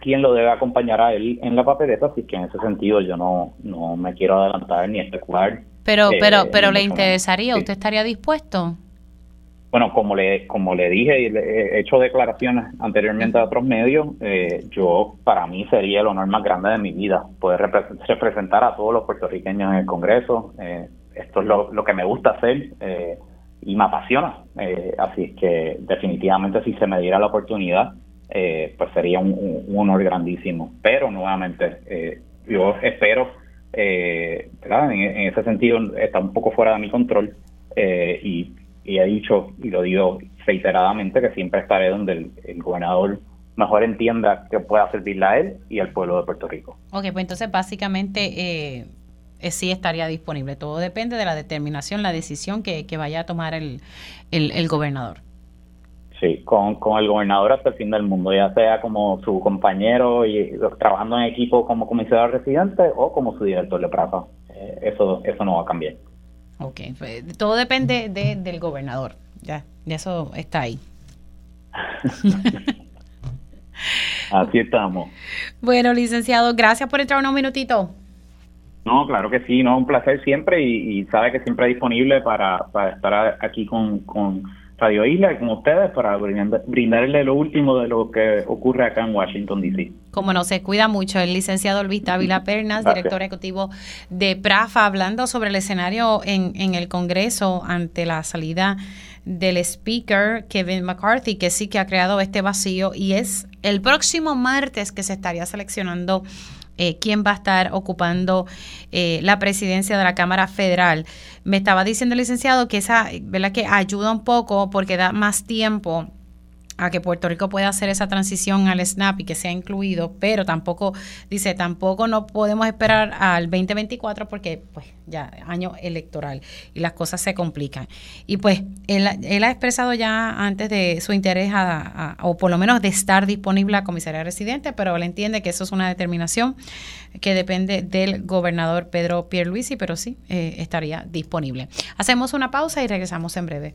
quién lo debe acompañar a él en la papeleta, así que en ese sentido yo no, no me quiero adelantar ni especular. Pero, pero, pero le interesaría, ¿usted estaría dispuesto? Bueno, como le, como le dije y le he hecho declaraciones anteriormente a otros medios, eh, yo para mí sería el honor más grande de mi vida, poder representar a todos los puertorriqueños en el Congreso. Eh, esto es lo, que me gusta hacer eh, y me apasiona. así que definitivamente si se me diera la oportunidad, pues sería un, honor grandísimo. Pero nuevamente, yo espero, ¿verdad? En, en, ese sentido está un poco fuera de mi control y y he dicho, y lo digo reiteradamente que siempre estaré donde el, gobernador mejor entienda que pueda servirle a él y al pueblo de Puerto Rico. Ok, pues entonces básicamente eh, eh, sí estaría disponible. Todo depende de la determinación, la decisión que, vaya a tomar el, el, gobernador. Sí, con, con, el gobernador hasta el fin del mundo, ya sea como su compañero y trabajando en equipo como comisionado residente o como su director de plaza. Eh, eso, eso no va a cambiar. Ok, pues, todo depende de, del gobernador. Ya, eso está ahí. Así estamos. Bueno, licenciado, gracias por entrar unos minutitos. No, claro que sí, no, un placer siempre y, sabe que siempre es disponible para, para estar aquí con, con Radio Isla con ustedes para brindarle lo último de lo que ocurre acá en Washington, D.C. Como no se cuida mucho, el licenciado Luis Dávila Pernas, director ejecutivo de PRAFA, hablando sobre el escenario en, en el Congreso ante la salida del speaker Kevin McCarthy, que sí que ha creado este vacío y es el próximo martes que se estaría seleccionando eh, quién va a estar ocupando eh, la presidencia de la Cámara Federal. Me estaba diciendo el licenciado que esa, ¿verdad? Que ayuda un poco porque da más tiempo a que Puerto Rico pueda hacer esa transición al SNAP y que sea incluido, pero tampoco, dice, tampoco no podemos esperar al 2024 porque pues ya año electoral y las cosas se complican. Y pues él, ha expresado ya antes de su interés a, o por lo menos de estar disponible a comisaría residente, pero él entiende que eso es una determinación que depende del gobernador Pedro Pierluisi, pero sí eh, estaría disponible. Hacemos una pausa y regresamos en breve.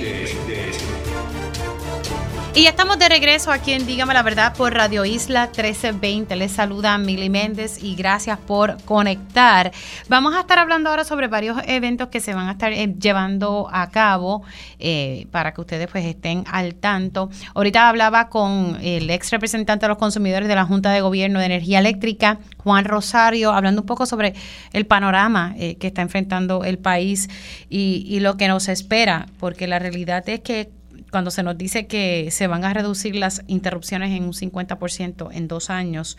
y estamos de regreso aquí en Dígame la Verdad por Radio Isla 1320. Les saluda Mili Méndez y gracias por conectar. Vamos a estar hablando ahora sobre varios eventos que se van a estar eh, llevando a cabo eh, para que ustedes pues estén al tanto. Ahorita hablaba con el ex representante de los consumidores de la Junta de Gobierno de Energía Eléctrica, Juan Rosario, hablando un poco sobre el panorama eh, que está enfrentando el país y, y lo que nos espera, porque la realidad es que cuando se nos dice que se van a reducir las interrupciones en un 50% en dos años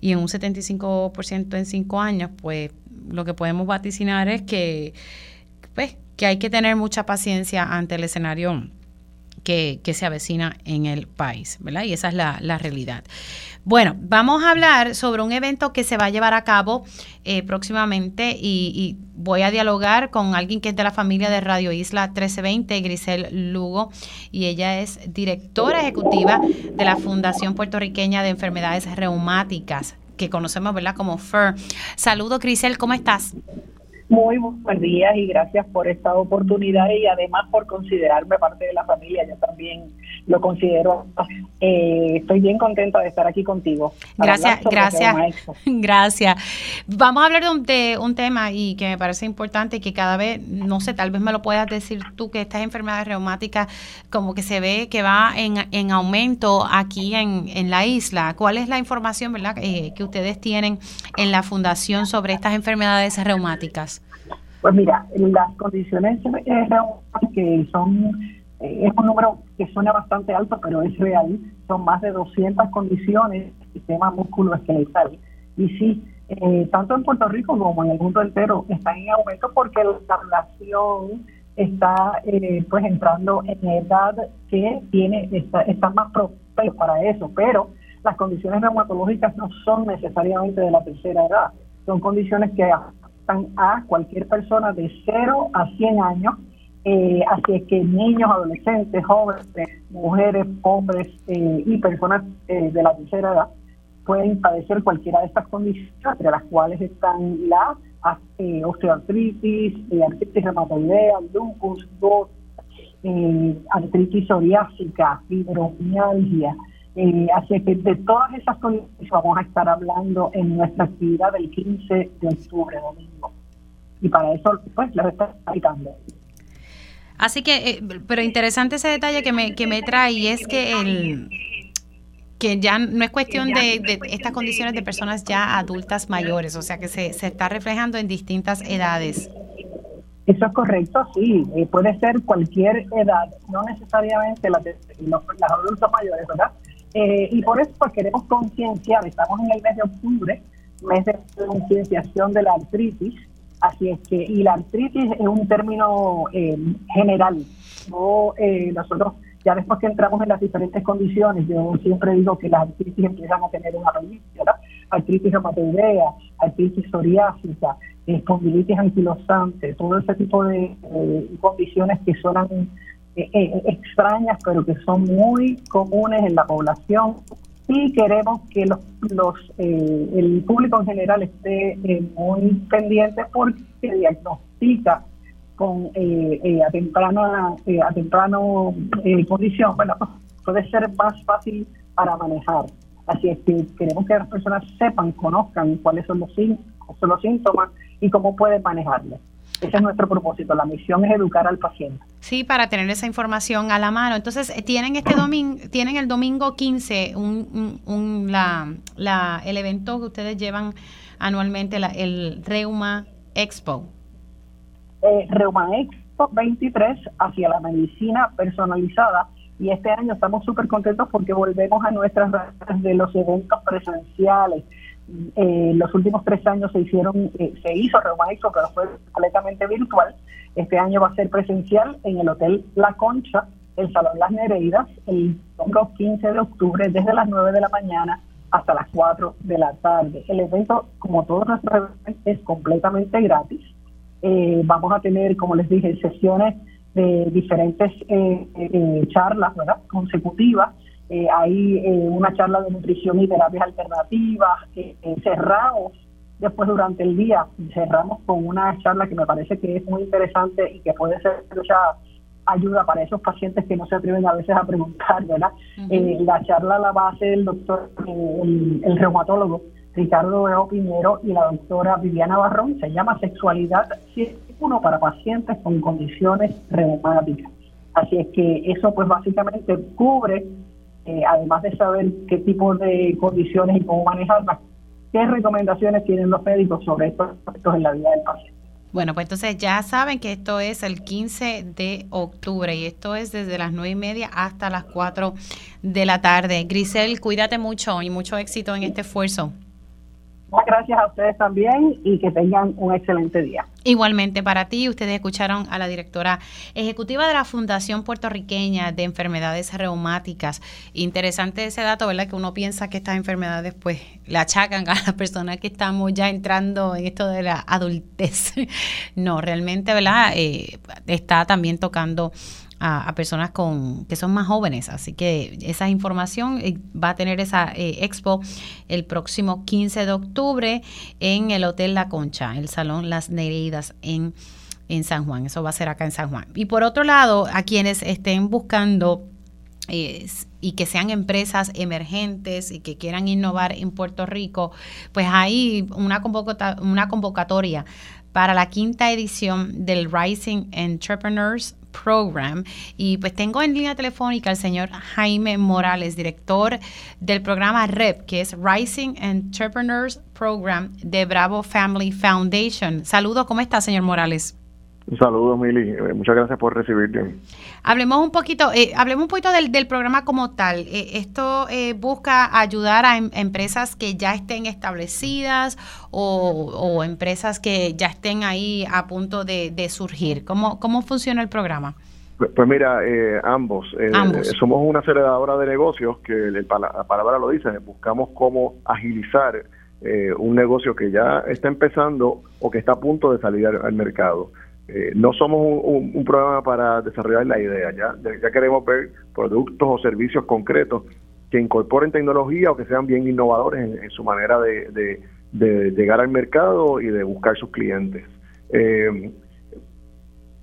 y en un 75% en cinco años, pues lo que podemos vaticinar es que, pues, que hay que tener mucha paciencia ante el escenario que, se avecina en el país, ¿verdad? Y esa es la, la realidad. Bueno, vamos a hablar sobre un evento que se va a llevar a cabo eh, próximamente y, voy a dialogar con alguien que es de la familia de Radio Isla 1320, Grisel Lugo, y ella es directora ejecutiva de la Fundación Puertorriqueña de Enfermedades Reumáticas, que conocemos, ¿verdad? Como FER. Saludos, Grisel, ¿cómo estás? Muy buenos días y gracias por esta oportunidad y además por considerarme parte de la familia. Yo también lo considero. Eh, estoy bien contenta de estar aquí contigo. Gracias, gracias, gracias. Vamos a hablar de un, tema y que me parece importante que cada vez, no sé, tal vez me lo puedas decir tú, que estas enfermedades reumáticas como que se ve que va en, en aumento aquí en, en la isla. ¿Cuál es la información, verdad, eh, que ustedes tienen en la fundación sobre estas enfermedades reumáticas? Pues mira, las condiciones eh, que son, eh, es un número que suena bastante alto, pero es real, son más de 200 condiciones del sistema musculoesqueletal. Y sí, eh, tanto en Puerto Rico como en el mundo entero están en aumento porque la población está pues entrando en edad que tiene está, está más propenso para eso, pero las condiciones reumatológicas no son necesariamente de la tercera edad, son condiciones que a cualquier persona de 0 a 100 años, eh, así que niños, adolescentes, jóvenes, mujeres, hombres eh, y personas eh, de la tercera edad pueden padecer cualquiera de estas condiciones, entre las cuales están la osteoartritis, artritis reumatoidea, lupus, artritis psoriásica, fibromialgia, eh, así que de todas esas condiciones vamos a estar hablando en nuestra actividad del 15 de octubre, domingo. Y para eso, pues, les está explicando. Así que, eh, pero interesante ese detalle que me, que me trae y es que el que ya no es cuestión de, estas condiciones de personas ya adultas mayores, o sea que se, se está reflejando en distintas edades. Eso es correcto, sí. Eh, puede ser cualquier edad, no necesariamente las, los, adultos mayores, ¿verdad? Eh, y por eso pues, queremos concienciar, estamos en el mes de octubre, mes de concienciación de la artritis, así es que, y la artritis es un término eh, general, no nosotros ya después que entramos en las diferentes condiciones, yo siempre digo que las artritis empiezan a tener una raíz. Artritis reumatoidea, artritis psoriásica, espondilitis anquilosante, todo ese tipo de condiciones que son eh, eh, extrañas, pero que son muy comunes en la población. Y queremos que los, los eh, el público en general esté muy pendiente porque diagnostica con eh, eh, a temprana eh, a temprano condición, bueno, pues, puede ser más fácil para manejar. Así es que queremos que las personas sepan, conozcan cuáles son los, son los síntomas y cómo pueden manejarlos. Ese es nuestro propósito. La misión es educar al paciente. Sí, para tener esa información a la mano. Entonces, tienen este domingo, tienen el domingo 15 un, un, la, la, el evento que ustedes llevan anualmente, el Reuma Expo eh, Expo 23 hacia la medicina personalizada y este año estamos súper contentos porque volvemos a nuestras redes de los eventos presenciales. Eh, los últimos tres años se hicieron, eh, se hizo Reuma Expo, pero fue completamente virtual. Este año va a ser presencial en el Hotel La Concha, el Salón Las Nereidas, el domingo 15 de octubre, desde las 9 de la mañana hasta las 4 de la tarde. El evento, como todos nuestros eventos, es completamente gratis eh, vamos a tener, como les dije, sesiones de diferentes eh, eh, charlas ¿verdad? consecutivas. hay una charla de nutrición y terapias alternativas. cerramos después durante el día, cerramos con una charla que me parece que es muy interesante y que puede ser mucha ayuda para esos pacientes que no se atreven a veces a preguntar, ¿verdad? la charla la va a hacer el doctor, el, el reumatólogo Ricardo Eo Piñero y la doctora Viviana Barrón. Se llama Sexualidad 1 para pacientes con condiciones reumáticas. Así es que eso pues básicamente cubre, eh, además de saber qué tipo de condiciones y cómo manejarlas, qué recomendaciones tienen los médicos sobre estos aspectos en la vida del paciente. Bueno, pues entonces ya saben que esto es el 15 de octubre y esto es desde las 9 y media hasta las 4 de la tarde. Grisel, cuídate mucho y mucho éxito en este esfuerzo. Muchas gracias a ustedes también y que tengan un excelente día. Igualmente para ti, ustedes escucharon a la directora ejecutiva de la Fundación Puertorriqueña de Enfermedades Reumáticas. Interesante ese dato, ¿verdad? Que uno piensa que estas enfermedades pues le achacan a las personas que estamos ya entrando en esto de la adultez. No, realmente, ¿verdad? Eh, está también tocando a, personas con que son más jóvenes. Así que esa información eh, va a tener esa eh, expo el próximo 15 de octubre en el Hotel La Concha, el Salón Las Nereidas en, en San Juan. Eso va a ser acá en San Juan. Y por otro lado, a quienes estén buscando y que sean empresas emergentes y que quieran innovar en Puerto Rico, pues hay una, una convocatoria para la quinta edición del Rising Entrepreneurs Program. Y pues tengo en línea telefónica al señor Jaime Morales, director del programa REP, que es Rising Entrepreneurs Program de Bravo Family Foundation. Saludos, ¿cómo está, señor Morales? Un saludo, Mili. Eh, muchas gracias por recibirme. Hablemos un poquito, eh, hablemos un poquito del, del programa como tal. Eh, esto eh, busca ayudar a em, empresas que ya estén establecidas o, o, empresas que ya estén ahí a punto de, de surgir. ¿Cómo, ¿Cómo funciona el programa? Pues, pues mira, ambos. ambos. Somos una aceleradora de negocios que la palabra lo dice. Buscamos cómo agilizar un negocio que ya está empezando o que está a punto de salir al mercado. Eh, no somos un, programa para desarrollar la idea, ya, ya queremos ver productos o servicios concretos que incorporen tecnología o que sean bien innovadores en, su manera de, llegar al mercado y de buscar sus clientes. Eh,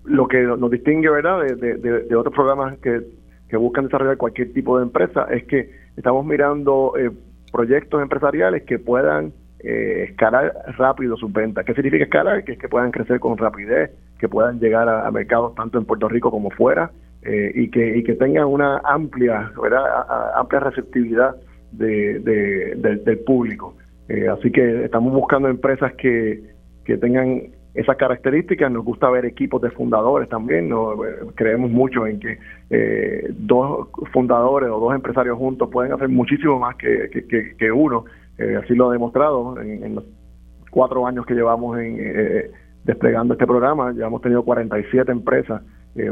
lo que nos distingue verdad de, otros programas que, buscan desarrollar cualquier tipo de empresa es que estamos mirando eh, proyectos empresariales que puedan eh, escalar rápido sus ventas. ¿Qué significa escalar? Que es que puedan crecer con rapidez, que puedan llegar a, mercados tanto en Puerto Rico como fuera eh, y, que, y que tengan una amplia, ¿verdad? amplia receptividad de, del público. Eh, así que estamos buscando empresas que, que tengan esas características. Nos gusta ver equipos de fundadores también. ¿no? Creemos mucho en que eh, dos fundadores o dos empresarios juntos pueden hacer muchísimo más que, que, uno. Eh, así lo ha demostrado en, los cuatro años que llevamos en, desplegando este programa. Ya hemos tenido 47 empresas,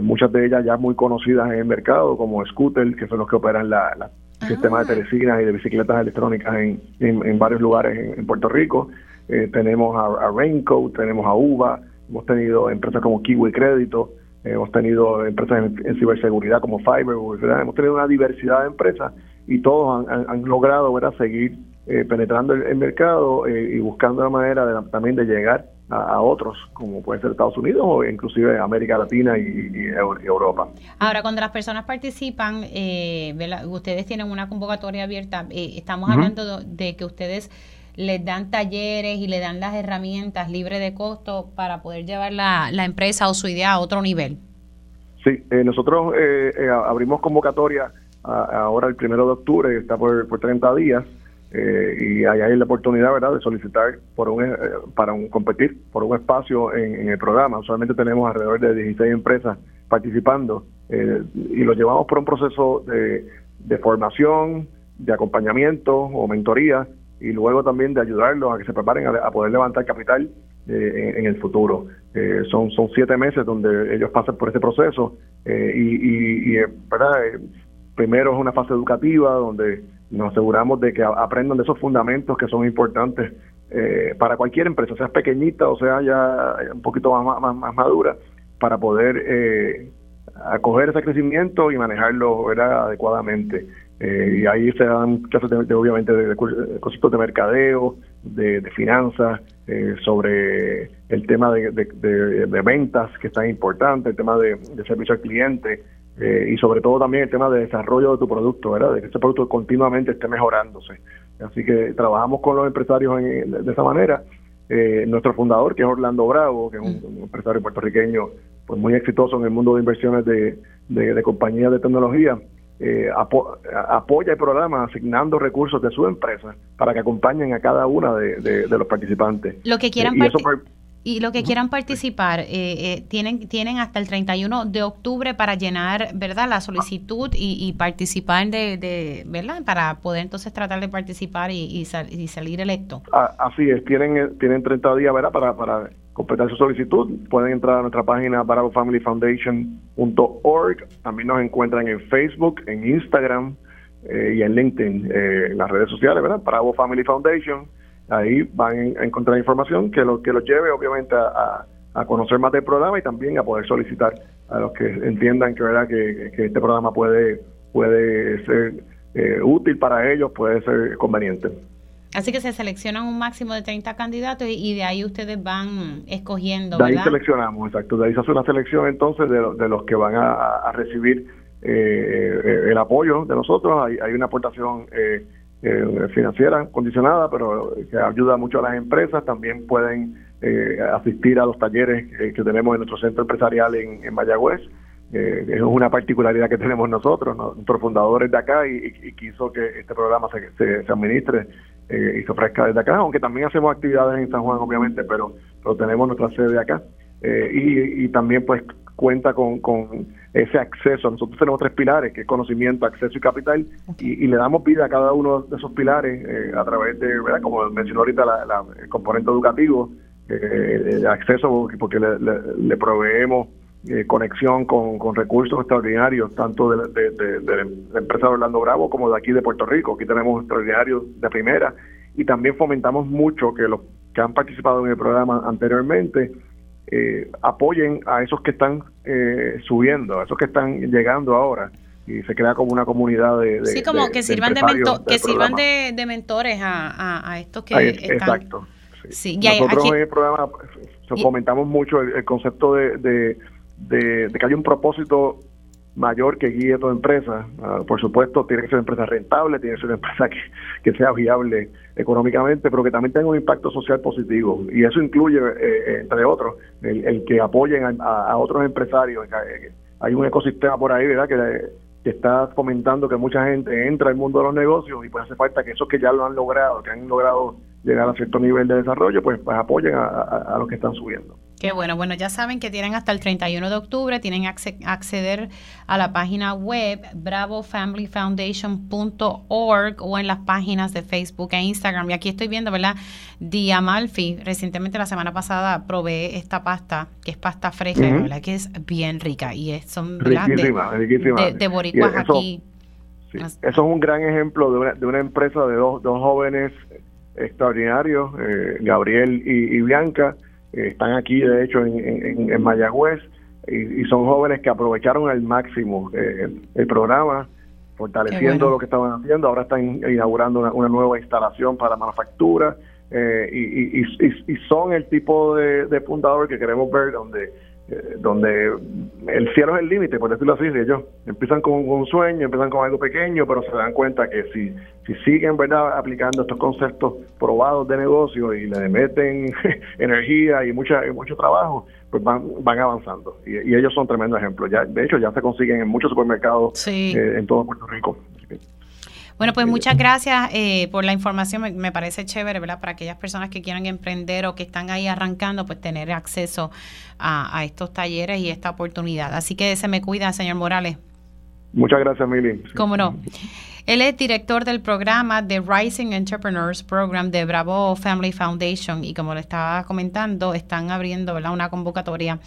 muchas de ellas ya muy conocidas en el mercado, como Scooter, que son los que operan la, la sistemas de ah. telesinas y de bicicletas electrónicas en, en, varios lugares en, Puerto Rico. Eh, tenemos a, a, Raincoat, tenemos a UVA, hemos tenido empresas como Kiwi Crédito, eh, hemos tenido empresas en, ciberseguridad como Fiber, hemos tenido una diversidad de empresas y todos han, logrado ¿verdad? seguir eh, penetrando el, mercado y buscando la manera de, también de llegar a, otros, como puede ser Estados Unidos o inclusive América Latina y, Europa. Ahora, cuando las personas participan, eh, ustedes tienen una convocatoria abierta, eh, estamos hablando de que ustedes les dan talleres y le dan las herramientas libres de costo para poder llevar la, la empresa o su idea a otro nivel. Sí, eh, nosotros abrimos convocatoria ahora el primero de octubre, está por, por 30 días. Eh, y ahí hay la oportunidad verdad de solicitar por un, eh, para un, competir por un espacio en, el programa. Usualmente tenemos alrededor de 16 empresas participando eh, y lo llevamos por un proceso de, formación de acompañamiento o mentoría y luego también de ayudarlos a que se preparen a, poder levantar capital en, el futuro. Son son siete meses donde ellos pasan por este proceso y, y verdad primero es una fase educativa donde nos aseguramos de que aprendan de esos fundamentos que son importantes eh, para cualquier empresa, sea pequeñita o sea ya un poquito más, más, madura, para poder eh, acoger ese crecimiento y manejarlo adecuadamente. Eh, y ahí se dan clases de, obviamente de, conceptos de mercadeo, de, finanzas, sobre el tema de, ventas que es tan importante, el tema de, servicio al cliente, eh, y sobre todo también el tema de desarrollo de tu producto, ¿verdad? De que este producto continuamente esté mejorándose. Así que trabajamos con los empresarios de, esa manera. Eh, nuestro fundador, que es Orlando Bravo, que es un, empresario puertorriqueño pues muy exitoso en el mundo de inversiones de, de, compañías de tecnología, eh, apoya el programa asignando recursos de su empresa para que acompañen a cada una de, los participantes. Lo que quieran y los que quieran participar, eh, eh, tienen, tienen hasta el 31 de octubre para llenar, ¿verdad?, la solicitud y, participar de, ¿verdad?, para poder entonces tratar de participar y, y, salir electo. así es, tienen, eh, tienen 30 días, ¿verdad?, para, para completar su solicitud. Pueden entrar a nuestra página bravofamilyfoundation.org. También nos encuentran en Facebook, en Instagram y en LinkedIn, en las redes sociales, ¿verdad?, Bravo Family Foundation ahí van a encontrar información que lo que los lleve obviamente a, conocer más del programa y también a poder solicitar a los que entiendan que verdad que, este programa puede puede ser eh, útil para ellos, puede ser conveniente. Así que se seleccionan un máximo de 30 candidatos y, de ahí ustedes van escogiendo. De ahí seleccionamos, exacto. De ahí se hace una selección entonces de, de los que van a, recibir eh, eh, el apoyo de nosotros. Hay, hay una aportación eh, eh, financiera condicionada, pero que ayuda mucho a las empresas. También pueden eh, asistir a los talleres eh, que tenemos en nuestro centro empresarial en, en Mayagüez. es una particularidad que tenemos nosotros, nuestros fundadores de acá, y, quiso que este programa se, se, administre y se ofrezca desde acá, aunque también hacemos actividades en San Juan, obviamente, pero, pero tenemos nuestra sede acá. y, y también pues cuenta con, con ese acceso. Nosotros tenemos tres pilares, que es conocimiento, acceso y capital, y, le damos vida a cada uno de esos pilares eh, a través de, como mencionó ahorita, la, el componente educativo, eh, el acceso, porque le, proveemos eh, conexión con, con, recursos extraordinarios, tanto de, de, de, la empresa de Orlando Bravo como de aquí de Puerto Rico. Aquí tenemos extraordinarios de primera y también fomentamos mucho que los que han participado en el programa anteriormente eh, apoyen a esos que están eh, subiendo, a esos que están llegando ahora y se crea como una comunidad de, sí como que sirvan de, que sirvan de, mentores a, a, estos que están exacto sí. nosotros en el programa fomentamos mucho el, concepto de, de, que hay un propósito mayor que guíe a toda empresa. Ah, por supuesto, tiene que ser una empresa rentable, tiene que ser una empresa que, sea viable económicamente, pero que también tenga un impacto social positivo. Y eso incluye, eh, eh, entre otros, el, que apoyen a, otros empresarios. Eh, hay un ecosistema por ahí, ¿verdad?, que, está fomentando que mucha gente entre al mundo de los negocios y pues hace falta que esos que ya lo han logrado, que han logrado llegar a cierto nivel de desarrollo, pues, pues apoyen a los que están subiendo. Qué bueno. Bueno, ya saben que tienen hasta el 31 de octubre, tienen que acceder a la página web bravofamilyfoundation.org o en las páginas de Facebook e Instagram. Y aquí estoy viendo, ¿verdad? Diamalfi, recientemente la semana pasada probé esta pasta, que es pasta fresca, ¿verdad? Que es bien rica y es, son riquísima, de, riquísima. de, boricuas aquí. Eso es un gran ejemplo de una, de una empresa de dos, dos jóvenes extraordinarios, eh, Gabriel y Bianca, están aquí de hecho en, en, Mayagüez y, son jóvenes que aprovecharon al máximo eh, el, programa, fortaleciendo lo que estaban haciendo. Ahora están inaugurando una, nueva instalación para manufactura eh, y, y, son el tipo de, de fundador que queremos ver donde eh, donde el cielo es el límite, por decirlo así, ellos empiezan con, un sueño, empiezan con algo pequeño, pero se dan cuenta que si, si siguen verdad aplicando estos conceptos probados de negocio y le meten energía y mucha mucho trabajo, pues van, van avanzando. Y, ellos son tremendo ejemplos. Ya, de hecho, ya se consiguen en muchos supermercados eh, en todo Puerto Rico. Bueno, pues muchas gracias eh, por la información. Me, parece chévere, ¿verdad? Para aquellas personas que quieran emprender o que están ahí arrancando, pues tener acceso a, estos talleres y esta oportunidad. Así que se me cuida, señor Morales. Muchas gracias, Mili. ¿Cómo no? Él es director del programa de Rising Entrepreneurs Program de Bravo Family Foundation y como le estaba comentando, están abriendo ¿verdad? una convocatoria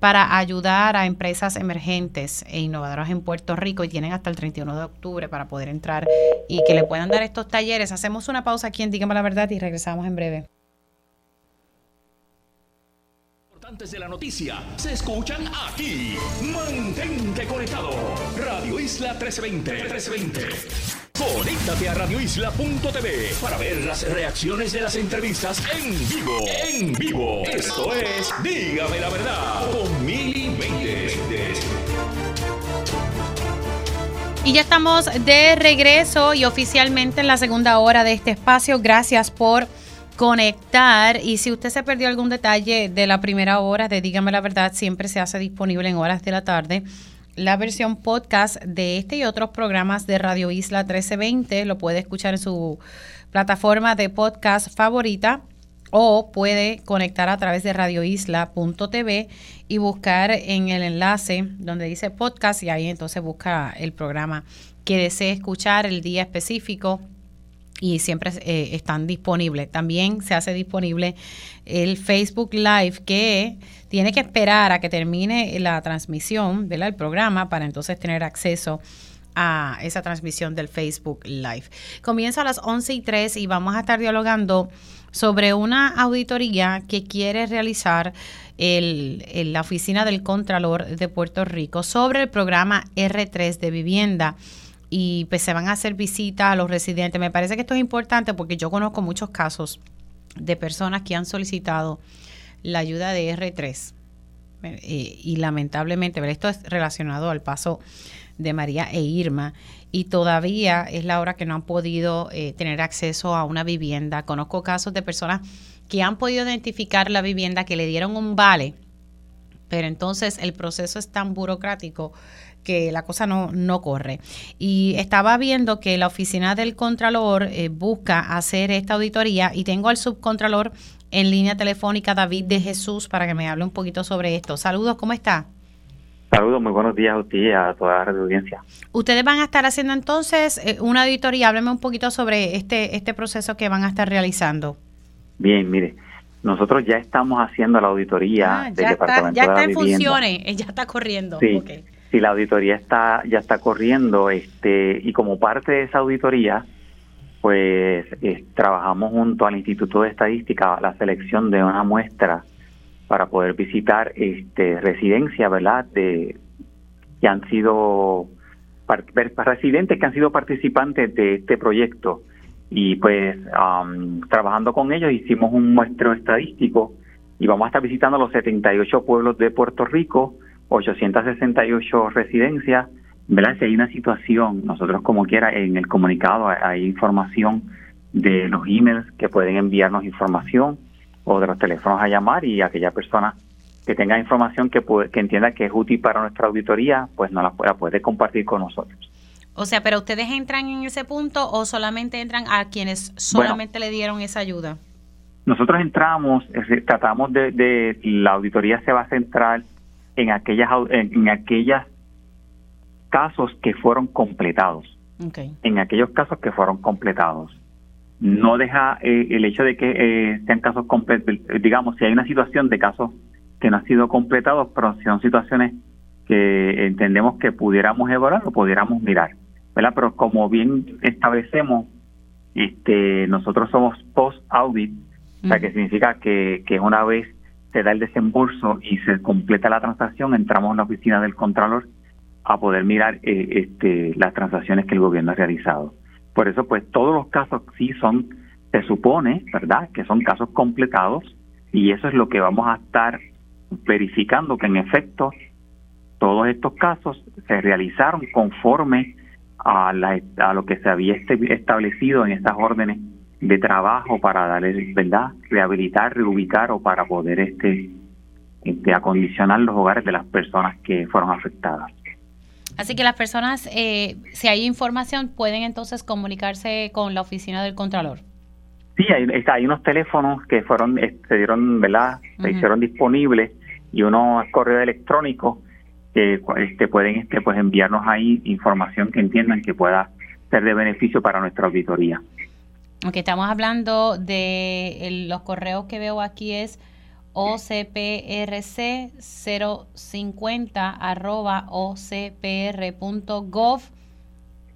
para ayudar a empresas emergentes e innovadoras en Puerto Rico y tienen hasta el 31 de octubre para poder entrar y que le puedan dar estos talleres. Hacemos una pausa aquí en Dígame la Verdad y regresamos en breve. Antes de la noticia se escuchan aquí. Mantente conectado. Radio Isla 1320. 1320. Conéctate a radioisla.tv para ver las reacciones de las entrevistas en vivo. En vivo. Esto es Dígame la verdad con Mili Y ya estamos de regreso y oficialmente en la segunda hora de este espacio. Gracias por conectar y si usted se perdió algún detalle de la primera hora de Dígame la verdad, siempre se hace disponible en horas de la tarde. La versión podcast de este y otros programas de Radio Isla 1320 lo puede escuchar en su plataforma de podcast favorita o puede conectar a través de radioisla.tv y buscar en el enlace donde dice podcast y ahí entonces busca el programa que desee escuchar el día específico y siempre eh, están disponibles. También se hace disponible el Facebook Live que tiene que esperar a que termine la transmisión del programa para entonces tener acceso a esa transmisión del Facebook Live. Comienza a las 11 y 3 y vamos a estar dialogando sobre una auditoría que quiere realizar el, la Oficina del Contralor de Puerto Rico sobre el programa R3 de vivienda y pues se van a hacer visitas a los residentes. Me parece que esto es importante porque yo conozco muchos casos de personas que han solicitado la ayuda de R3 eh, y lamentablemente, pero esto es relacionado al paso de María e Irma y todavía es la hora que no han podido eh, tener acceso a una vivienda. Conozco casos de personas que han podido identificar la vivienda, que le dieron un vale, pero entonces el proceso es tan burocrático que la cosa no, no corre. Y estaba viendo que la oficina del Contralor eh, busca hacer esta auditoría y tengo al subcontralor en línea telefónica, David de Jesús, para que me hable un poquito sobre esto. Saludos, ¿cómo está? Saludos, muy buenos días a usted y a toda la audiencia. Ustedes van a estar haciendo entonces eh, una auditoría. Hábleme un poquito sobre este, este proceso que van a estar realizando. Bien, mire, nosotros ya estamos haciendo la auditoría ah, del Departamento ya está en funciones, ya está corriendo. Sí, si la auditoría está ya está corriendo este y como parte de esa auditoría pues trabajamos junto al Instituto de Estadística la selección de una muestra para poder visitar este residencias verdad de que han sido residentes que han sido participantes de este proyecto. Y pues trabajando con ellos hicimos un muestreo estadístico y vamos a estar visitando los 78 pueblos de Puerto Rico 868 residencias, ¿verdad? Si hay una situación, nosotros como quiera, en el comunicado hay información de los emails que pueden enviarnos información o de los teléfonos a llamar y aquella persona que tenga información que, que entienda que es útil para nuestra auditoría, pues no la pueda, puede compartir con nosotros. O sea, pero ustedes entran en ese punto o solamente entran a quienes solamente le dieron esa ayuda. Nosotros entramos, tratamos de, la auditoría se va a centrar en aquellas en, aquellas casos que fueron completados. En aquellos casos que fueron completados. No deja eh, el hecho de que eh, sean casos completados, digamos, si hay una situación de casos que no han sido completados, pero son situaciones que entendemos que pudiéramos evaluar o pudiéramos mirar. ¿verdad? Pero como bien establecemos, este, nosotros somos post-audit, o sea, que significa que, que una vez se da el desembolso y se completa la transacción, entramos en la oficina del Contralor a poder mirar eh, este, las transacciones que el gobierno ha realizado. Por eso, pues todos los casos sí son, se supone, ¿verdad?, que son casos completados y eso es lo que vamos a estar verificando que en efecto todos estos casos se realizaron conforme a, la, a lo que se había establecido en estas órdenes de trabajo para darle, ¿verdad?, rehabilitar, reubicar o para poder este, este acondicionar los hogares de las personas que fueron afectadas. Así que las personas, eh, si hay información, pueden entonces comunicarse con la oficina del Contralor. Sí, hay, hay unos teléfonos que fueron, se dieron, ¿verdad? Se hicieron disponibles y unos correos electrónicos que este, pueden este, pues enviarnos ahí información que entiendan que pueda ser de beneficio para nuestra auditoría. Aunque estamos hablando de los correos que veo aquí es ocprc050 arroba ocpr.gov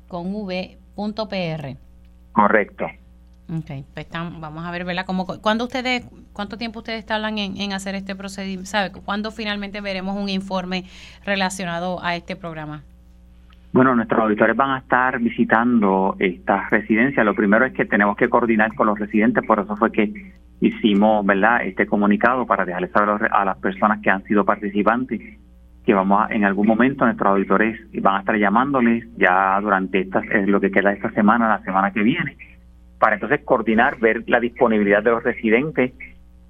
con v.pr. Correcto. Ok, pues vamos a ver, ¿verdad? Como, ¿cuándo ustedes, ¿Cuánto tiempo ustedes tardan en, en hacer este procedimiento? ¿Sabe? ¿Cuándo finalmente veremos un informe relacionado a este programa? Bueno, nuestros auditores van a estar visitando estas residencias. Lo primero es que tenemos que coordinar con los residentes, por eso fue que hicimos, ¿verdad?, este comunicado para dejarles saber a las personas que han sido participantes que vamos a, en algún momento nuestros auditores van a estar llamándoles ya durante esta, lo que queda esta semana, la semana que viene, para entonces coordinar, ver la disponibilidad de los residentes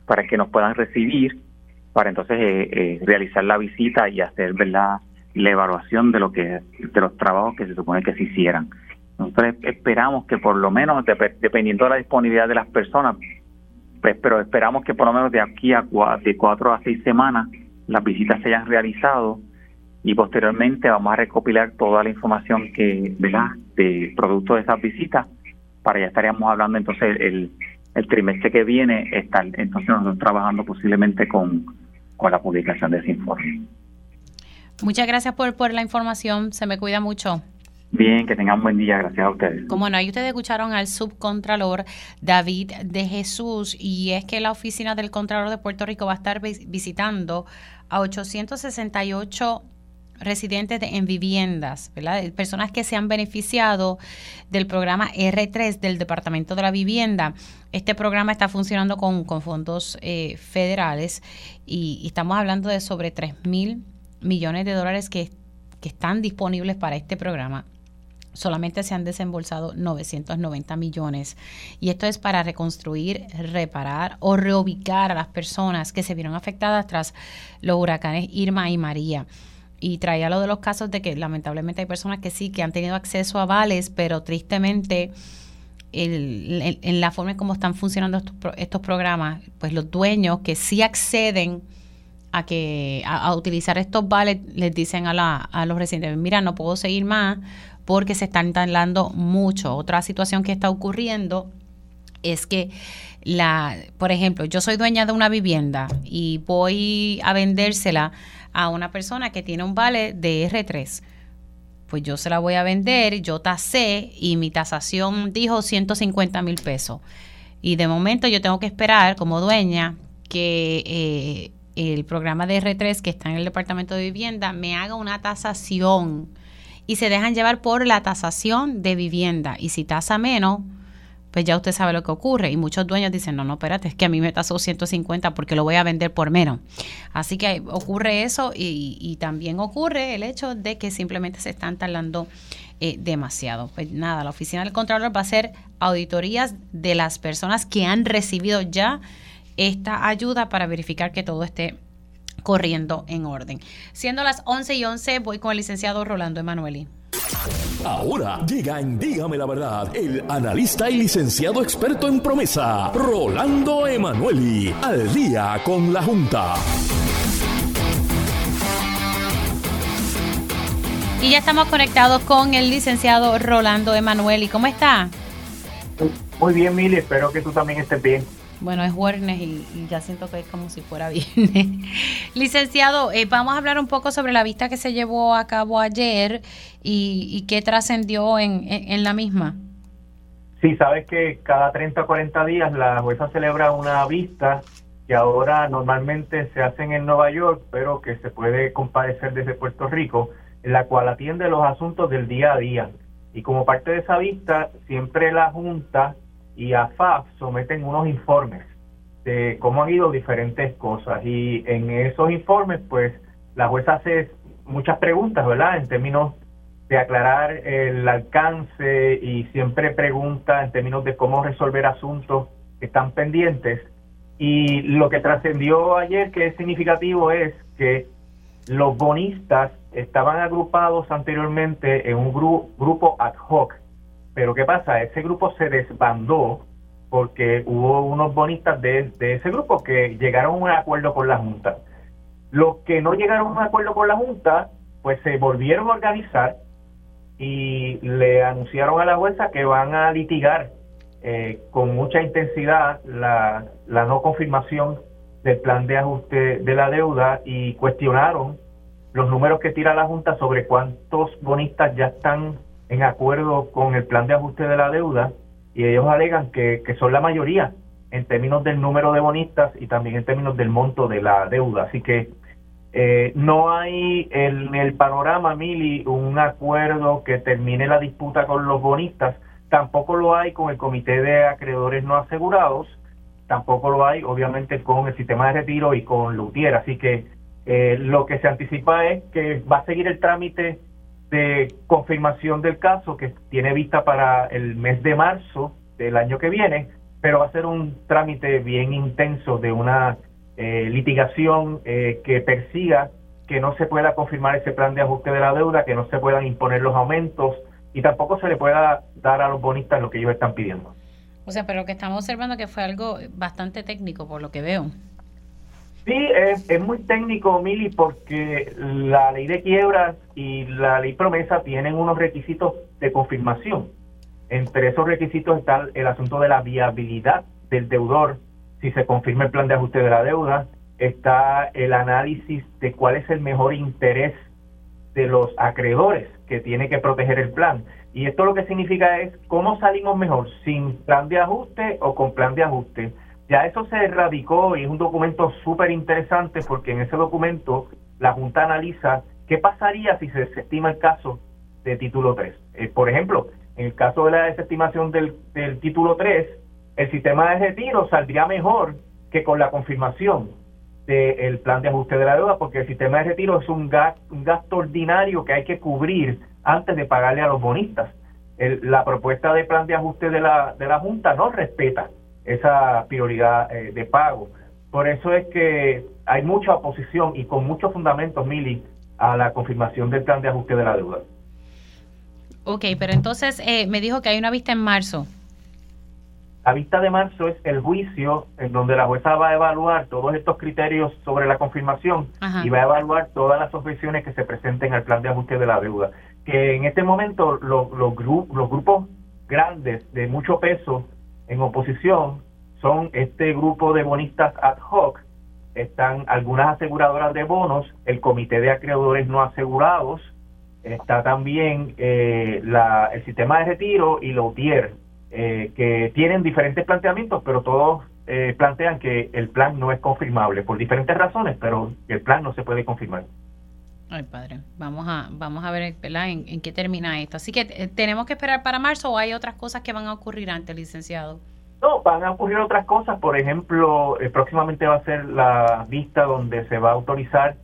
para que nos puedan recibir, para entonces eh, eh, realizar la visita y hacer verdad la evaluación de lo que de los trabajos que se supone que se hicieran. Nosotros esperamos que por lo menos, dependiendo de la disponibilidad de las personas, pues, pero esperamos que por lo menos de aquí a de cuatro a seis semanas las visitas se hayan realizado y posteriormente vamos a recopilar toda la información que, ¿verdad?, de producto de esas visitas para ya estaríamos hablando entonces el, el trimestre que viene, estar entonces nosotros trabajando posiblemente con, con la publicación de ese informe. Muchas gracias por, por la información, se me cuida mucho. Bien, que tengan un buen día, gracias a ustedes. Como no, ahí ustedes escucharon al subcontralor David de Jesús y es que la oficina del Contralor de Puerto Rico va a estar visitando a 868 residentes en viviendas, ¿verdad? personas que se han beneficiado del programa R3 del Departamento de la Vivienda. Este programa está funcionando con, fondos eh, federales y, estamos hablando de sobre 3 mil millones de dólares que, que están disponibles para este programa solamente se han desembolsado 990 millones. Y esto es para reconstruir, reparar o reubicar a las personas que se vieron afectadas tras los huracanes Irma y María y traía lo de los casos de que lamentablemente hay personas que sí, que han tenido acceso a vales, pero tristemente en la forma en cómo están funcionando estos, programas, pues los dueños que sí acceden a que a, utilizar estos vales les dicen a, la, a los residentes, mira, no puedo seguir más porque se están tardando mucho. Otra situación que está ocurriendo es que la, por ejemplo, yo soy dueña de una vivienda y voy a vendérsela a una persona que tiene un vale de R3. Pues yo se la voy a vender, yo tasé y mi tasación dijo 150 mil pesos. Y de momento yo tengo que esperar como dueña que eh, el programa de R3 que está en el Departamento de Vivienda me haga una tasación y se dejan llevar por la tasación de vivienda. Y si tasa menos, pues ya usted sabe lo que ocurre. Y muchos dueños dicen, no, no, espérate, es que a mí me tasó 150 porque lo voy a vender por menos. Así que ocurre eso y, también ocurre el hecho de que simplemente se están tardando eh, demasiado. Pues nada, la oficina del Contralor va a hacer auditorías de las personas que han recibido ya esta ayuda para verificar que todo esté corriendo en orden. Siendo las 11 y 11, voy con el licenciado Rolando Emanueli. Ahora llega en Dígame la Verdad el analista y licenciado experto en promesa, Rolando Emanueli, al día con la Junta. Y ya estamos conectados con el licenciado Rolando Emanueli. ¿Cómo está? Muy bien, Mili. Espero que tú también estés bien. Bueno, es viernes y, ya siento que es como si fuera viernes. Licenciado, eh, vamos a hablar un poco sobre la vista que se llevó a cabo ayer y, qué trascendió en, en, la misma. Sí, sabes que cada 30 o 40 días la jueza celebra una vista que ahora normalmente se hacen en Nueva York, pero que se puede comparecer desde Puerto Rico, en la cual atiende los asuntos del día a día. Y como parte de esa vista, siempre la Junta y AFAF someten unos informes de cómo han ido diferentes cosas y en esos informes pues la jueza hace muchas preguntas, ¿verdad? En términos de aclarar el alcance y siempre pregunta en términos de cómo resolver asuntos que están pendientes. Y lo que trascendió ayer que es significativo es que los bonistas estaban agrupados anteriormente en un grupo ad hoc pero ¿qué pasa? Ese grupo se desbandó porque hubo unos bonistas de, ese grupo que llegaron a un acuerdo con la Junta. Los que no llegaron a un acuerdo con la Junta, pues se volvieron a organizar y le anunciaron a la jueza que van a litigar eh, con mucha intensidad la, la no confirmación del plan de ajuste de la deuda y cuestionaron los números que tira la Junta sobre cuántos bonistas ya están en acuerdo con el plan de ajuste de la deuda y ellos alegan que, son la mayoría en términos del número de bonistas y también en términos del monto de la deuda. Así que eh, no hay en el panorama, Mili, un acuerdo que termine la disputa con los bonistas, tampoco lo hay con el comité de acreedores no asegurados, tampoco lo hay obviamente con el sistema de retiro y con Lutier. Así que eh, lo que se anticipa es que va a seguir el trámite de confirmación del caso que tiene vista para el mes de marzo del año que viene, pero va a ser un trámite bien intenso de una eh, litigación eh, que persiga que no se pueda confirmar ese plan de ajuste de la deuda, que no se puedan imponer los aumentos y tampoco se le pueda dar a los bonistas lo que ellos están pidiendo. O sea, pero lo que estamos observando que fue algo bastante técnico por lo que veo. Sí, es, muy técnico, Mili, porque la ley de quiebras y la ley promesa tienen unos requisitos de confirmación. Entre esos requisitos está el asunto de la viabilidad del deudor, si se confirma el plan de ajuste de la deuda, está el análisis de cuál es el mejor interés de los acreedores que tiene que proteger el plan. Y esto lo que significa es cómo salimos mejor, sin plan de ajuste o con plan de ajuste ya eso se erradicó y es un documento súper interesante porque en ese documento la Junta analiza qué pasaría si se desestima el caso de título 3. Eh, por ejemplo, en el caso de la desestimación del, título 3, el sistema de retiro saldría mejor que con la confirmación del plan de ajuste de la deuda, porque el sistema de retiro es un gasto, ordinario que hay que cubrir antes de pagarle a los bonistas. la propuesta de plan de ajuste de la, de la Junta no respeta esa prioridad eh, de pago. Por eso es que hay mucha oposición y con muchos fundamentos, Mili, a la confirmación del plan de ajuste de la deuda. Ok, pero entonces eh, me dijo que hay una vista en marzo. La vista de marzo es el juicio en donde la jueza va a evaluar todos estos criterios sobre la confirmación y va a evaluar todas las objeciones que se presenten al plan de ajuste de la deuda. Que en este momento los, los grupos grandes de mucho peso en oposición son este grupo de bonistas ad hoc, están algunas aseguradoras de bonos, el comité de acreedores no asegurados, está también eh, la, el sistema de retiro y los UTIER, eh, que tienen diferentes planteamientos, pero todos eh, plantean que el plan no es confirmable por diferentes razones, pero el plan no se puede confirmar. Ay, padre, vamos a, vamos a ver En, qué termina esto. Así que eh, tenemos que esperar para marzo o hay otras cosas que van a ocurrir antes, licenciado. No, van a ocurrir otras cosas. Por ejemplo, eh, próximamente va a ser la vista donde se va a autorizar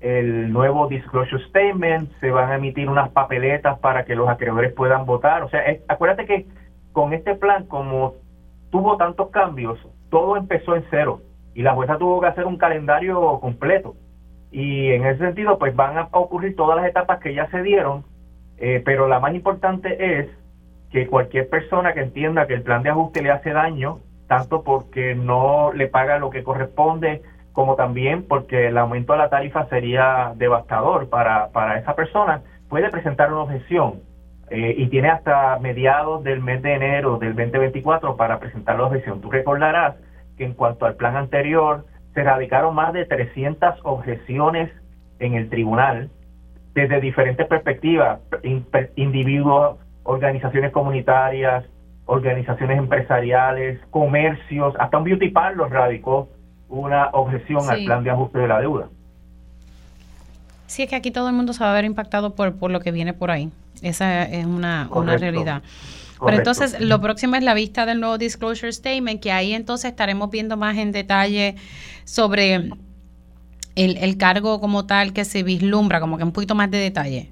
el nuevo disclosure statement, se van a emitir unas papeletas para que los acreedores puedan votar. O sea, acuérdate que con este plan, como tuvo tantos cambios, todo empezó en cero y la jueza tuvo que hacer un calendario completo y en ese sentido pues van a ocurrir todas las etapas que ya se dieron Eh, pero la más importante es que cualquier persona que entienda que el plan de ajuste le hace daño, tanto porque no le paga lo que corresponde, como también porque el aumento de la tarifa sería devastador para, para esa persona, puede presentar una objeción. Eh, y tiene hasta mediados del mes de enero del 2024 para presentar la objeción. Tú recordarás que en cuanto al plan anterior, se radicaron más de 300 objeciones en el tribunal desde diferentes perspectivas, individuos, organizaciones comunitarias, organizaciones empresariales, comercios, hasta un beauty parlor radicó una objeción al plan de ajuste de la deuda. Sí, es que aquí todo el mundo se va a ver impactado por, por lo que viene por ahí. Esa es una, una realidad. Pero entonces lo próximo es la vista del nuevo disclosure statement, que ahí entonces estaremos viendo más en detalle sobre el, el cargo como tal que se vislumbra, como que un poquito más de detalle.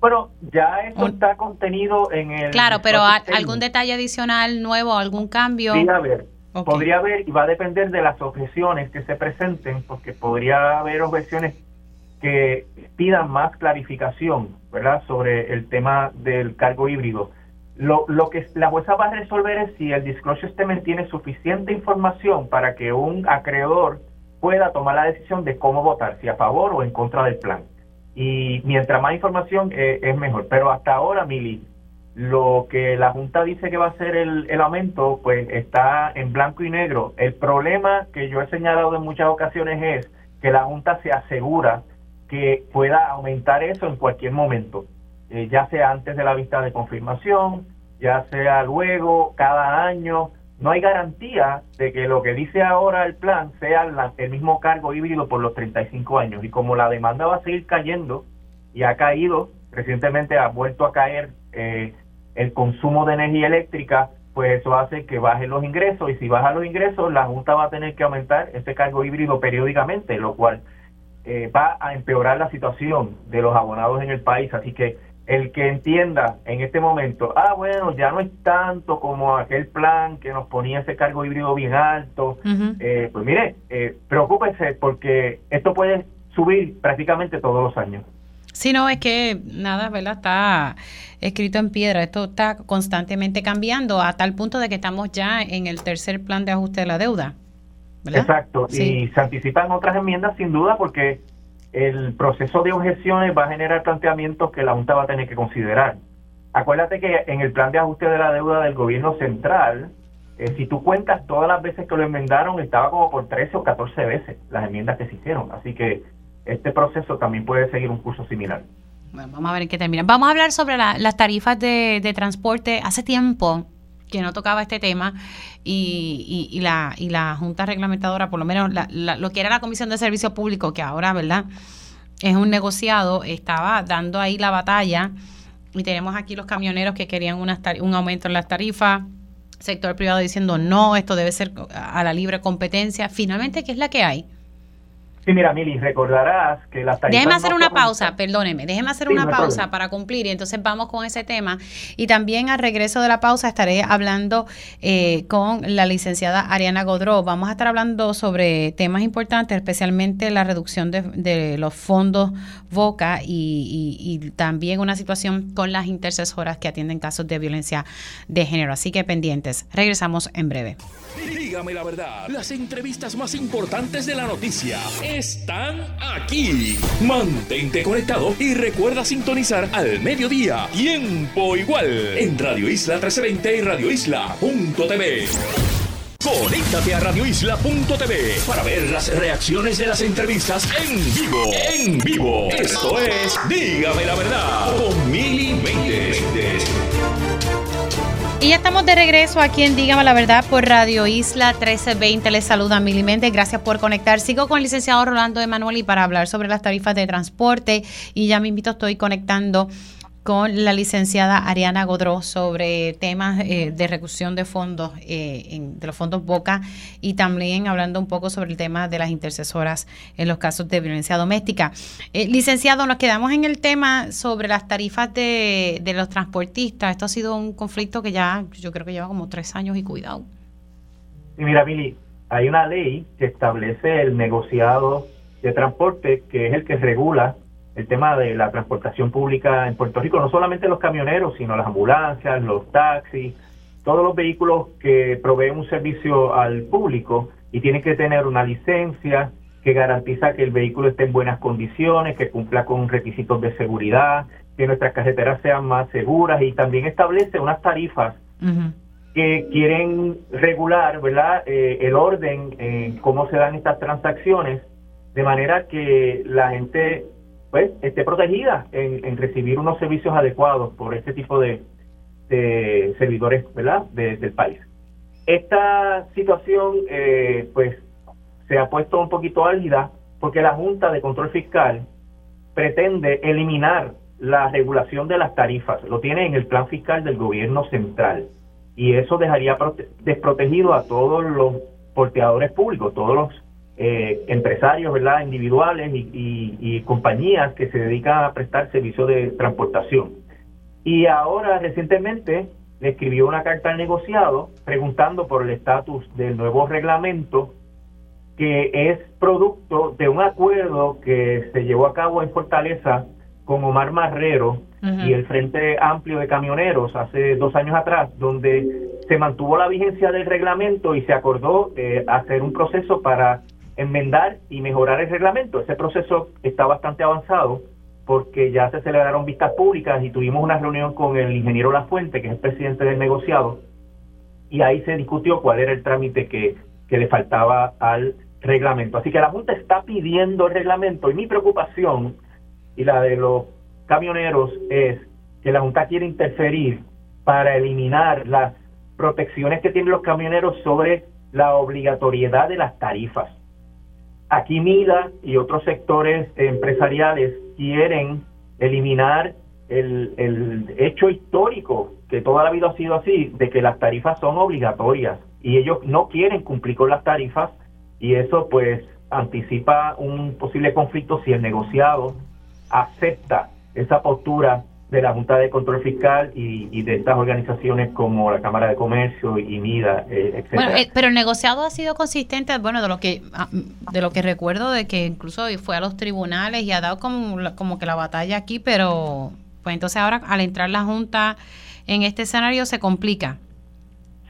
Bueno, ya eso está contenido en el... Claro, pero algún detalle adicional nuevo, algún cambio. Podría haber, podría haber y va a depender de las objeciones que se presenten, porque podría haber objeciones que pidan más clarificación, ¿verdad?, sobre el tema del cargo híbrido. Lo, lo que la jueza va a resolver es si el disclosure statement tiene suficiente información para que un acreedor pueda tomar la decisión de cómo votar, si a favor o en contra del plan. Y mientras más información eh, es mejor. Pero hasta ahora, Mili, lo que la Junta dice que va a ser el, el aumento, pues está en blanco y negro. El problema que yo he señalado en muchas ocasiones es que la Junta se asegura que pueda aumentar eso en cualquier momento. Eh, ya sea antes de la vista de confirmación, ya sea luego, cada año. No hay garantía de que lo que dice ahora el plan sea el mismo cargo híbrido por los 35 años. Y como la demanda va a seguir cayendo y ha caído, recientemente ha vuelto a caer eh, el consumo de energía eléctrica, pues eso hace que bajen los ingresos. Y si bajan los ingresos, la Junta va a tener que aumentar ese cargo híbrido periódicamente, lo cual eh, va a empeorar la situación de los abonados en el país. Así que el que entienda en este momento, ah, bueno, ya no es tanto como aquel plan que nos ponía ese cargo híbrido bien alto, eh, pues mire, eh, preocúpese porque esto puede subir prácticamente todos los años. Sí, no, es que nada, ¿verdad? Está escrito en piedra, esto está constantemente cambiando a tal punto de que estamos ya en el tercer plan de ajuste de la deuda. Exacto, y se anticipan otras enmiendas sin duda porque el proceso de objeciones va a generar planteamientos que la Junta va a tener que considerar. Acuérdate que en el plan de ajuste de la deuda del gobierno central, eh, si tú cuentas todas las veces que lo enmendaron, estaba como por 13 o 14 veces las enmiendas que se hicieron. Así que este proceso también puede seguir un curso similar. Bueno, vamos a ver qué termina. Vamos a hablar sobre las tarifas de transporte. Hace tiempo que no tocaba este tema y, y, la, y la Junta Reglamentadora, por lo menos lo que era la Comisión de Servicio Público, que ahora, ¿verdad? Es un negociado, estaba dando ahí la batalla y tenemos aquí los camioneros que querían un aumento en las tarifas, sector privado diciendo no, esto debe ser a la libre competencia. Finalmente, ¿qué es la que hay? Sí, mira, Mili, recordarás que las tarifas... Déjeme hacer una pausa, perdóneme, déjeme hacer una pausa para cumplir y entonces vamos con ese tema. Y también al regreso de la pausa estaré hablando eh, con la licenciada Ariana Godró. Vamos a estar hablando sobre temas importantes, especialmente la reducción de, los fondos VOCA y, y, también una situación con las intercesoras que atienden casos de violencia de género. Así que pendientes. Regresamos en breve. Dígame la verdad, las entrevistas más importantes de la noticia están aquí. Mantente conectado y recuerda sintonizar al mediodía, tiempo igual, en Radio Isla 1320 y Radio Isla.tv. Conéctate a radioisla.tv para ver las reacciones de las entrevistas en vivo. En vivo. Esto es Dígame la verdad con y ya estamos de regreso aquí en Dígame la Verdad por Radio Isla 1320. Les saluda Mili Méndez. Gracias por conectar. Sigo con el licenciado Rolando Emanuel y para hablar sobre las tarifas de transporte. Y ya me invito, estoy conectando con la licenciada Ariana Godró sobre temas eh, de reducción de fondos, eh, de los fondos Boca, y también hablando un poco sobre el tema de las intercesoras en los casos de violencia doméstica. Eh, licenciado, nos quedamos en el tema sobre las tarifas de, de los transportistas. Esto ha sido un conflicto que ya, yo creo que lleva como tres años y cuidado. Sí, mira, Mili, hay una ley que establece el negociado de transporte, que es el que regula el tema de la transportación pública en Puerto Rico, no solamente los camioneros, sino las ambulancias, los taxis, todos los vehículos que proveen un servicio al público y tienen que tener una licencia que garantiza que el vehículo esté en buenas condiciones, que cumpla con requisitos de seguridad, que nuestras carreteras sean más seguras y también establece unas tarifas que quieren regular, ¿verdad? Eh, el orden en cómo se dan estas transacciones de manera que la gente pues esté protegida en, recibir unos servicios adecuados por este tipo de, servidores, ¿verdad? del país. Esta situación, eh, pues, se ha puesto un poquito álgida porque la Junta de Control Fiscal pretende eliminar la regulación de las tarifas. Lo tiene en el plan fiscal del gobierno central y eso dejaría desprotegido a todos los porteadores públicos, todos los eh, empresarios verdad individuales y, compañías que se dedican a prestar servicios de transportación. Y ahora recientemente le escribió una carta al negociado preguntando por el estatus del nuevo reglamento que es producto de un acuerdo que se llevó a cabo en Fortaleza con Omar Marrero y el Frente Amplio de Camioneros hace dos años atrás, donde se mantuvo la vigencia del reglamento y se acordó eh, hacer un proceso para enmendar y mejorar el reglamento. Ese proceso está bastante avanzado porque ya se celebraron vistas públicas y tuvimos una reunión con el ingeniero La Fuente, que es el presidente del negociado, y ahí se discutió cuál era el trámite que, que le faltaba al reglamento. Así que la Junta está pidiendo el reglamento y mi preocupación y la de los camioneros es que la Junta quiere interferir para eliminar las protecciones que tienen los camioneros sobre la obligatoriedad de las tarifas. Aquí MIDA y otros sectores empresariales quieren eliminar el, el hecho histórico, que toda la vida ha sido así, de que las tarifas son obligatorias y ellos no quieren cumplir con las tarifas y eso pues anticipa un posible conflicto si el negociado acepta esa postura de la Junta de Control Fiscal y, de estas organizaciones como la Cámara de Comercio y MIDA, eh, etc. Bueno, eh, pero el negociado ha sido consistente, bueno, de lo que ah, de lo que recuerdo de que incluso fue a los tribunales y ha dado como, como que la batalla aquí, pero pues entonces ahora al entrar la Junta en este escenario se complica.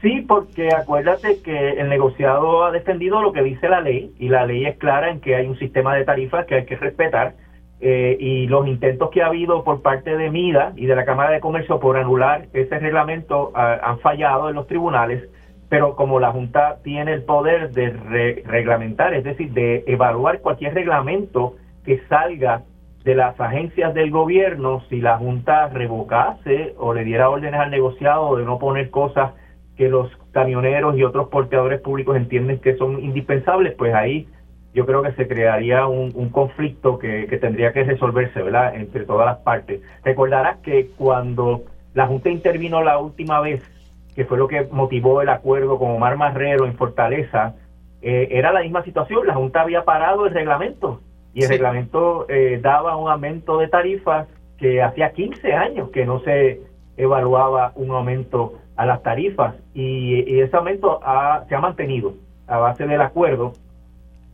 Sí, porque acuérdate que el negociado ha defendido lo que dice la ley y la ley es clara en que hay un sistema de tarifas que hay que respetar eh, y los intentos que ha habido por parte de MIDA y de la Cámara de Comercio por anular ese reglamento ah, han fallado en los tribunales, pero como la Junta tiene el poder de reglamentar, es decir, de evaluar cualquier reglamento que salga de las agencias del gobierno, si la Junta revocase o le diera órdenes al negociado de no poner cosas que los camioneros y otros porteadores públicos entienden que son indispensables, pues ahí yo creo que se crearía un, conflicto que, tendría que resolverse, ¿verdad?, entre todas las partes. Recordarás que cuando la Junta intervino la última vez, que fue lo que motivó el acuerdo con Omar Marrero en Fortaleza, eh, era la misma situación, la Junta había parado el reglamento y el reglamento eh, daba un aumento de tarifas que hacía 15 años que no se evaluaba un aumento a las tarifas y, ese aumento se ha mantenido a base del acuerdo,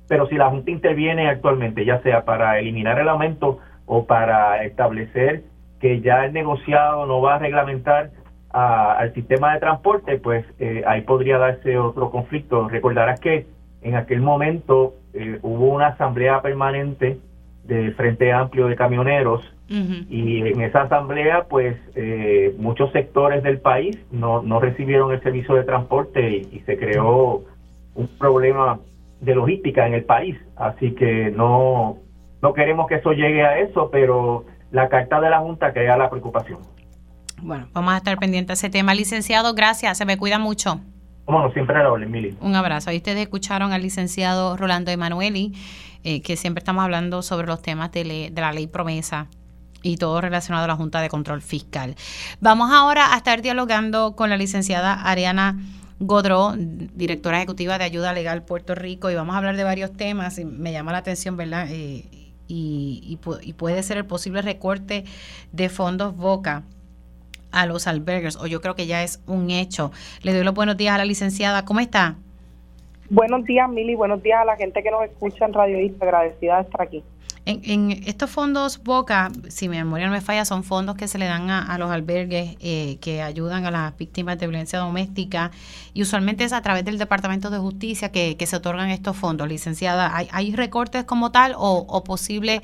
pero si la Junta interviene actualmente, ya sea para eliminar el aumento o para establecer que ya el negociado no va a reglamentar al sistema de transporte, pues eh, ahí podría darse otro conflicto. Recordarás que en aquel momento eh, hubo una asamblea permanente del Frente Amplio de Camioneros y en esa asamblea pues eh, muchos sectores del país no, no recibieron el servicio de transporte y, se creó un problema de logística en el país así que no no queremos que eso llegue a eso pero la carta de la junta crea la preocupación bueno vamos a estar pendientes de ese tema licenciado gracias se me cuida mucho bueno siempre la Mili. Un abrazo. Ahí ustedes escucharon al licenciado Rolando Emanueli, eh, que siempre estamos hablando sobre los temas de, de la ley promesa y todo relacionado a la Junta de Control Fiscal. Vamos ahora a estar dialogando con la licenciada Ariana Godró, directora ejecutiva de Ayuda Legal Puerto Rico, y vamos a hablar de varios temas. Y me llama la atención, ¿verdad? Eh, y, y, puede ser el posible recorte de fondos Boca a los albergues, o yo creo que ya es un hecho. Le doy los buenos días a la licenciada. ¿Cómo está? Buenos días, Mili. Buenos días a la gente que nos escucha en Radio Isla. Agradecida de estar aquí. En, estos fondos Boca, si mi memoria no me falla, son fondos que se le dan a, los albergues eh, que ayudan a las víctimas de violencia doméstica y usualmente es a través del Departamento de Justicia que, se otorgan estos fondos, licenciada. ¿Hay, recortes como tal o, o posible,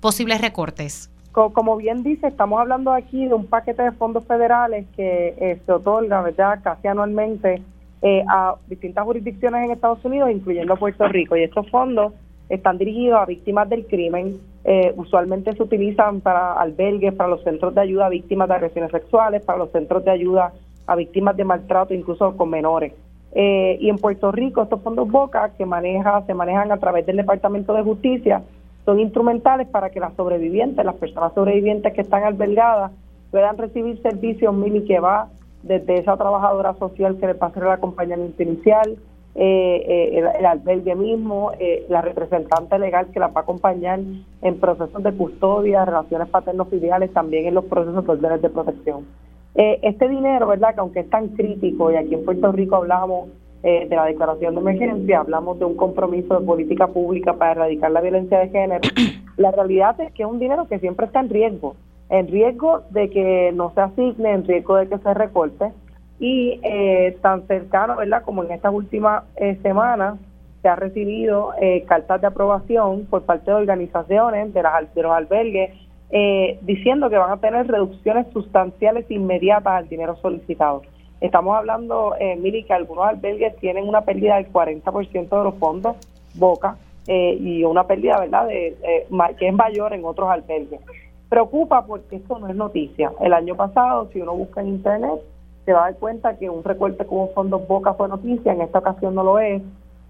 posibles recortes? Como bien dice, estamos hablando aquí de un paquete de fondos federales que eh, se otorga ¿verdad? casi anualmente eh, a distintas jurisdicciones en Estados Unidos, incluyendo Puerto Rico. Y estos fondos están dirigidos a víctimas del crimen. Eh, usualmente se utilizan para albergues, para los centros de ayuda a víctimas de agresiones sexuales, para los centros de ayuda a víctimas de maltrato, incluso con menores. y en Puerto Rico, estos fondos BOCA que maneja, se manejan a través del Departamento de Justicia, son instrumentales para que las sobrevivientes, las personas sobrevivientes que están albergadas, puedan recibir servicios mili que va desde esa trabajadora social que le pase el acompañamiento inicial, eh, eh, el, albergue mismo, eh, la representante legal que la va a acompañar en procesos de custodia, relaciones paterno-filiales, también en los procesos de órdenes de protección. este dinero, ¿verdad? Que aunque es tan crítico, y aquí en Puerto Rico hablamos eh, de la declaración de emergencia, hablamos de un compromiso de política pública para erradicar la violencia de género. La realidad es que es un dinero que siempre está en riesgo, en riesgo de que no se asigne, en riesgo de que se recorte. Y eh, tan cercano, ¿verdad? Como en estas últimas eh, semanas, se ha recibido cartas de aprobación por parte de organizaciones, de, las, de los albergues, diciendo que van a tener reducciones sustanciales inmediatas al dinero solicitado. Estamos hablando, eh, Mili, que algunos albergues tienen una pérdida del 40% de los fondos Boca eh, y una pérdida, ¿verdad?, de, eh, que es mayor en otros albergues. Preocupa porque esto no es noticia. El año pasado, si uno busca en Internet, se va a dar cuenta que un recorte como fondos Boca fue noticia, en esta ocasión no lo es.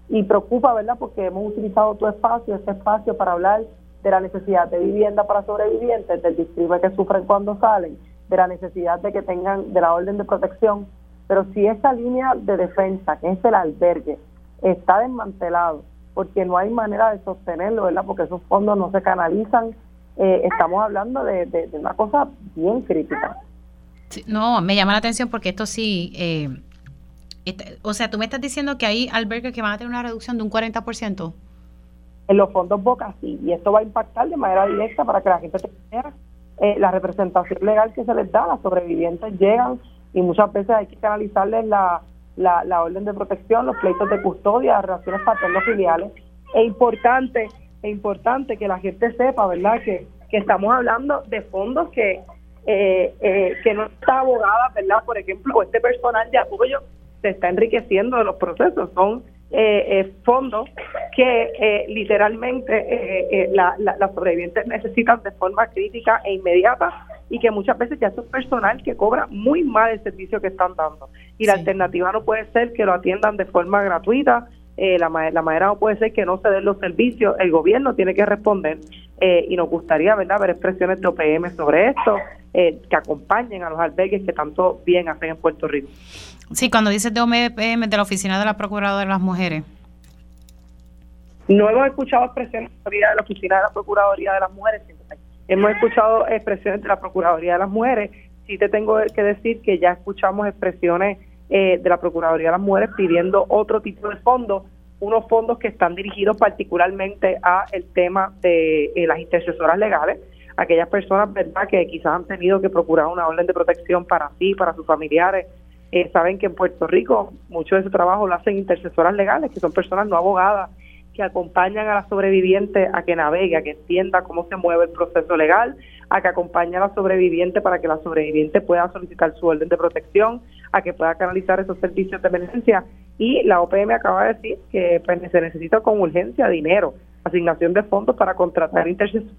Y preocupa, ¿verdad?, porque hemos utilizado tu espacio, este espacio, para hablar de la necesidad de vivienda para sobrevivientes, del discrimen que sufren cuando salen, de la necesidad de que tengan, de la orden de protección pero si esa línea de defensa, que es el albergue, está desmantelado, porque no hay manera de sostenerlo, ¿verdad? Porque esos fondos no se canalizan, eh, estamos hablando de, una cosa bien crítica. No, me llama la atención porque esto sí, eh, este, o sea, tú me estás diciendo que hay albergues que van a tener una reducción de un 40%. En los fondos Boca sí, y esto va a impactar de manera directa para que la gente tenga eh, la representación legal que se les da, las sobrevivientes llegan y muchas veces hay que canalizarles la, la, orden de protección, los pleitos de custodia, las relaciones paterno-filiales. Es importante, es importante que la gente sepa, ¿verdad?, que, que estamos hablando de fondos que, eh, eh, que no está abogada, ¿verdad? Por ejemplo, este personal de apoyo se está enriqueciendo de los procesos. Son eh, fondos que literalmente la, las sobrevivientes necesitan de forma crítica e inmediata y que muchas veces ya es un personal que cobra muy mal el servicio que están dando. Y la alternativa no puede ser que lo atiendan de forma gratuita, eh, la, la manera no puede ser que no se den los servicios, el gobierno tiene que responder eh, y nos gustaría verdad ver expresiones de OPM sobre esto, eh, que acompañen a los albergues que tanto bien hacen en Puerto Rico. Sí, cuando dices de OPM, de la Oficina de la Procuradora de las Mujeres. No hemos escuchado expresiones de la Oficina de la Procuraduría de las Mujeres, Hemos escuchado expresiones de la Procuraduría de las Mujeres. Sí te tengo que decir que ya escuchamos expresiones eh, de la Procuraduría de las Mujeres pidiendo otro tipo de fondos, unos fondos que están dirigidos particularmente a el tema de eh, las intercesoras legales, aquellas personas verdad que quizás han tenido que procurar una orden de protección para sí, para sus familiares. Eh, saben que en Puerto Rico mucho de ese trabajo lo hacen intercesoras legales, que son personas no abogadas que acompañan a la sobreviviente a que navegue, a que entienda cómo se mueve el proceso legal, a que acompañe a la sobreviviente para que la sobreviviente pueda solicitar su orden de protección, a que pueda canalizar esos servicios de emergencia. Y la OPM acaba de decir que pues, se necesita con urgencia dinero, asignación de fondos para contratar intercesoras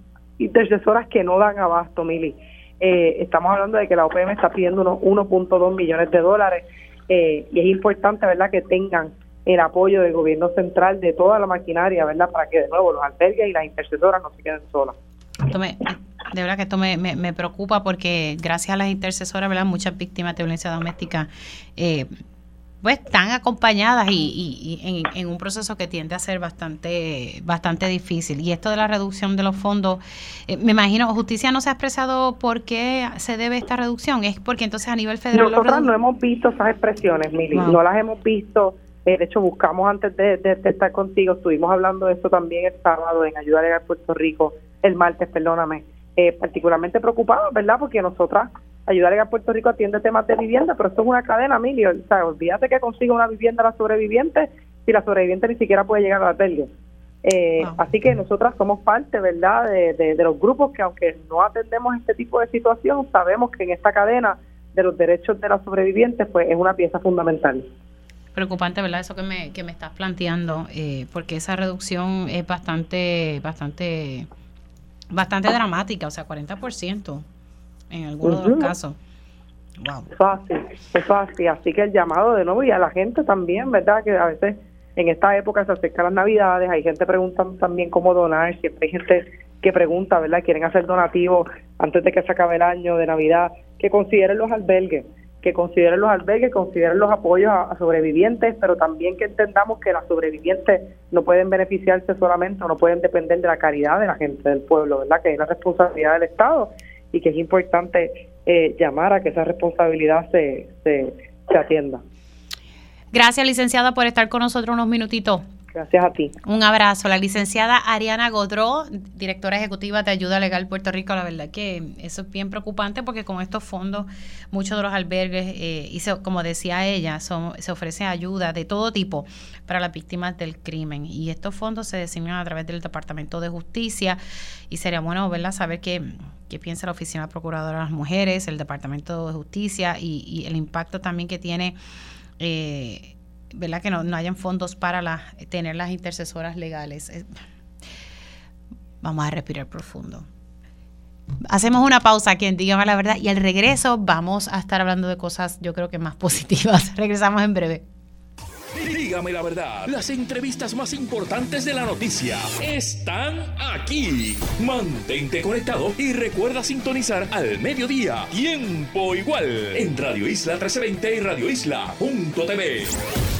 que no dan abasto, Mili. Eh, estamos hablando de que la OPM está pidiendo unos 1.2 millones de dólares eh, y es importante, ¿verdad?, que tengan el apoyo del gobierno central de toda la maquinaria, ¿verdad? Para que de nuevo los albergues y las intercesoras no se queden solas. de verdad que esto me, me, preocupa porque gracias a las intercesoras, ¿verdad? Muchas víctimas de violencia doméstica eh, pues están acompañadas y, y, en, un proceso que tiende a ser bastante bastante difícil. Y esto de la reducción de los fondos, eh, me imagino, justicia no se ha expresado por qué se debe esta reducción. Es porque entonces a nivel federal... Nosotros no hemos visto esas expresiones, Mili, no las hemos visto Eh, de hecho, buscamos antes de, estar contigo, estuvimos hablando de esto también el sábado en Ayuda Legal Puerto Rico, el martes, perdóname, eh, particularmente preocupados, ¿verdad? Porque nosotras, Ayuda Legal Puerto Rico atiende temas de vivienda, pero esto es una cadena, Emilio. O sea, olvídate que consiga una vivienda la sobreviviente si la sobreviviente ni siquiera puede llegar al albergue. Eh, Así que nosotras somos parte, ¿verdad?, de, de, los grupos que aunque no atendemos este tipo de situación, sabemos que en esta cadena de los derechos de las sobrevivientes, pues es una pieza fundamental. Preocupante, ¿verdad? Eso que me, que me estás planteando, eh, porque esa reducción es bastante, bastante, bastante dramática, o sea, 40% en algunos de los casos. Wow. Es fácil, es fácil. Así que el llamado de nuevo y a la gente también, ¿verdad? Que a veces en esta época se acercan las navidades, hay gente preguntando también cómo donar, siempre hay gente que pregunta, ¿verdad? Quieren hacer donativos antes de que se acabe el año de Navidad, que consideren los albergues, que consideren los albergues, consideren los apoyos a, sobrevivientes, pero también que entendamos que las sobrevivientes no pueden beneficiarse solamente o no pueden depender de la caridad de la gente del pueblo, ¿verdad? Que es la responsabilidad del Estado y que es importante eh, llamar a que esa responsabilidad se, se, se atienda. Gracias, licenciada, por estar con nosotros unos minutitos. Gracias a ti. Un abrazo. La licenciada Ariana Godró, directora ejecutiva de Ayuda Legal Puerto Rico. La verdad que eso es bien preocupante porque con estos fondos muchos de los albergues, eh, y como decía ella, se ofrece ayuda de todo tipo para las víctimas del crimen. Y estos fondos se designan a través del Departamento de Justicia y sería bueno ¿verdad? saber qué, qué piensa la Oficina Procuradora de las Mujeres, el Departamento de Justicia y, el impacto también que tiene... Eh, ¿verdad? Que no, no hayan fondos para la, tener las intercesoras legales. Eh, vamos a respirar profundo. Hacemos una pausa aquí en Dígame la Verdad y al regreso vamos a estar hablando de cosas yo creo que más positivas. Regresamos en breve. Dígame la verdad, las entrevistas más importantes de la noticia están aquí. Mantente conectado y recuerda sintonizar al mediodía, tiempo igual, en Radio Isla 1320 y Radio Isla.tv.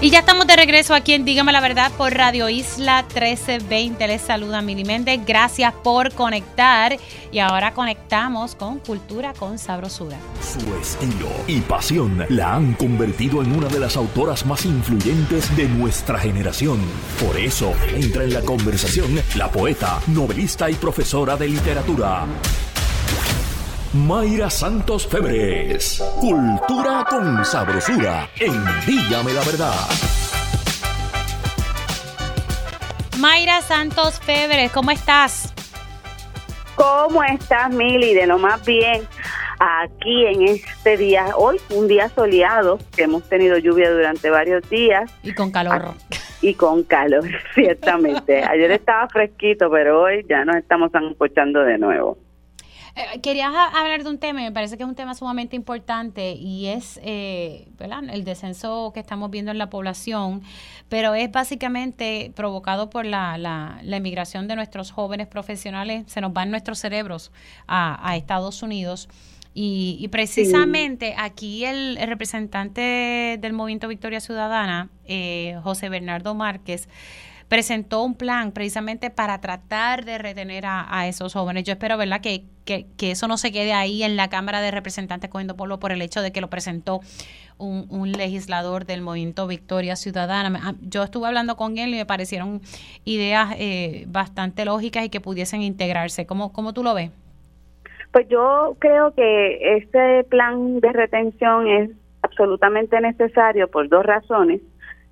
y ya estamos de regreso aquí en Dígame la Verdad por Radio Isla 1320. Les saluda Mili Méndez. Gracias por conectar. Y ahora conectamos con Cultura con Sabrosura. Su estilo y pasión la han convertido en una de las autoras más influyentes de nuestra generación. Por eso entra en la conversación la poeta, novelista y profesora de literatura. Mayra Santos Febres. Cultura con sabrosura. Envíame la verdad. Mayra Santos Febres, ¿cómo estás? ¿Cómo estás, Mili? De lo más bien. Aquí en este día, hoy un día soleado, que hemos tenido lluvia durante varios días. Y con calor. Y con calor, ciertamente. Ayer estaba fresquito, pero hoy ya nos estamos escuchando de nuevo. Eh, quería hablar de un tema, me parece que es un tema sumamente importante y es eh, el descenso que estamos viendo en la población, pero es básicamente provocado por la, la, emigración de nuestros jóvenes profesionales, se nos van nuestros cerebros a, Estados Unidos. Y, precisamente aquí el, representante del Movimiento Victoria Ciudadana, eh, José Bernardo Márquez, presentó un plan precisamente para tratar de retener a, esos jóvenes. Yo espero, ¿verdad?, que, que, eso no se quede ahí en la Cámara de Representantes cogiendo polvo por el hecho de que lo presentó un, legislador del movimiento Victoria Ciudadana. Ah, yo estuve hablando con él y me parecieron ideas eh, bastante lógicas y que pudiesen integrarse. ¿Cómo, ¿Cómo tú lo ves? Pues yo creo que este plan de retención es absolutamente necesario por dos razones.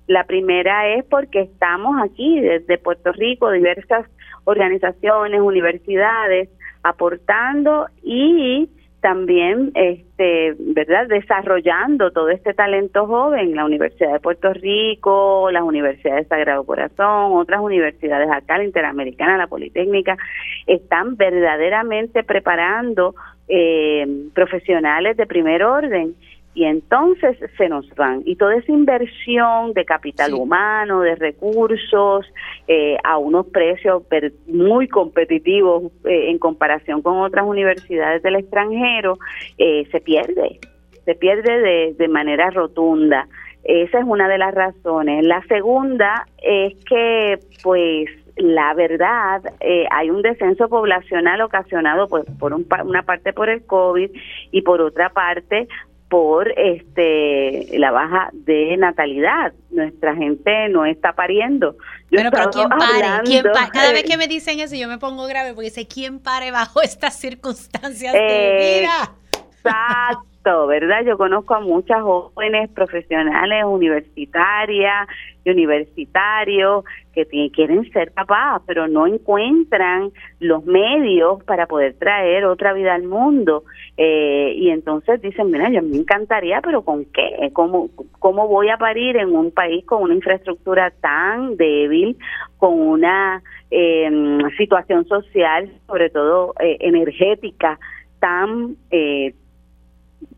La primera es porque estamos aquí desde Puerto Rico, diversas organizaciones, universidades, aportando y también este verdad desarrollando todo este talento joven la Universidad de Puerto Rico las universidades de Sagrado Corazón otras universidades acá la Interamericana la Politécnica están verdaderamente preparando eh, profesionales de primer orden y entonces se nos van. Y toda esa inversión de capital humano, de recursos, eh, a unos precios muy competitivos eh, en comparación con otras universidades del extranjero, eh, se pierde, se pierde de, de manera rotunda. Esa es una de las razones. La segunda es que, pues, la verdad, eh, hay un descenso poblacional ocasionado pues, por una parte por el COVID y por otra parte por este la baja de natalidad. Nuestra gente no está pariendo. pero ¿quién pare? Cada vez que me dicen eso yo me pongo grave porque sé quién pare bajo estas circunstancias de vida. Exacto. ¿Verdad? Yo conozco a muchas jóvenes profesionales universitarias y universitarios que quieren ser papás, pero no encuentran los medios para poder traer otra vida al mundo. Eh, y entonces dicen, mira, yo me encantaría, pero ¿con qué? ¿Cómo, ¿Cómo voy a parir en un país con una infraestructura tan débil, con una eh, situación social, sobre todo eh, energética, tan eh,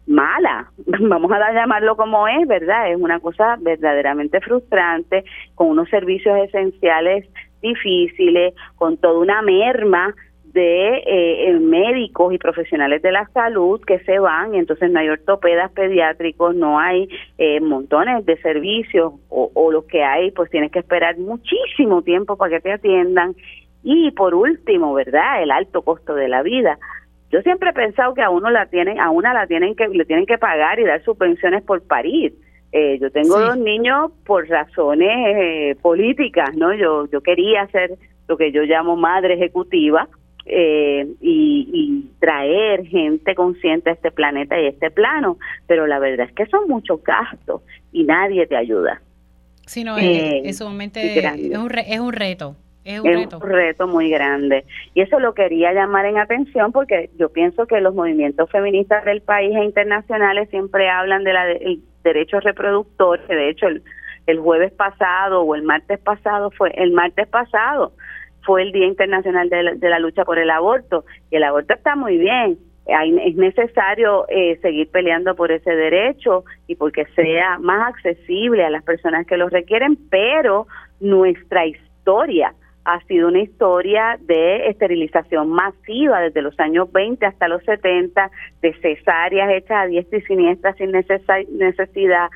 mala, vamos a llamarlo como es, ¿verdad? Es una cosa verdaderamente frustrante, con unos servicios esenciales difíciles, con toda una merma de eh, médicos y profesionales de la salud que se van, y entonces no hay ortopedas pediátricos, no hay eh, montones de servicios, o, o los que hay, pues tienes que esperar muchísimo tiempo para que te atiendan. Y por último, ¿verdad? El alto costo de la vida. Yo siempre he pensado que a uno la tienen, a una la tienen que le tienen que pagar y dar subvenciones por parir. Eh, yo tengo dos niños por razones eh, políticas, ¿no? Yo yo quería ser lo que yo llamo madre ejecutiva eh, y, y, traer gente consciente a este planeta y a este plano, pero la verdad es que son muchos gastos y nadie te ayuda. Sí, no, es, sumamente es un, es un reto. Es un, reto. muy grande. Y eso lo quería llamar en atención porque yo pienso que los movimientos feministas del país e internacionales siempre hablan de la de, derecho reproductor, que de hecho el, jueves pasado o el martes pasado fue, el martes pasado fue el Día Internacional de la, Lucha por el Aborto. Y el aborto está muy bien, es necesario eh, seguir peleando por ese derecho y porque sea más accesible a las personas que lo requieren, pero nuestra historia ha sido una historia de esterilización masiva desde los años 20 hasta los 70, de cesáreas hechas a diestra y siniestra sin necesidad,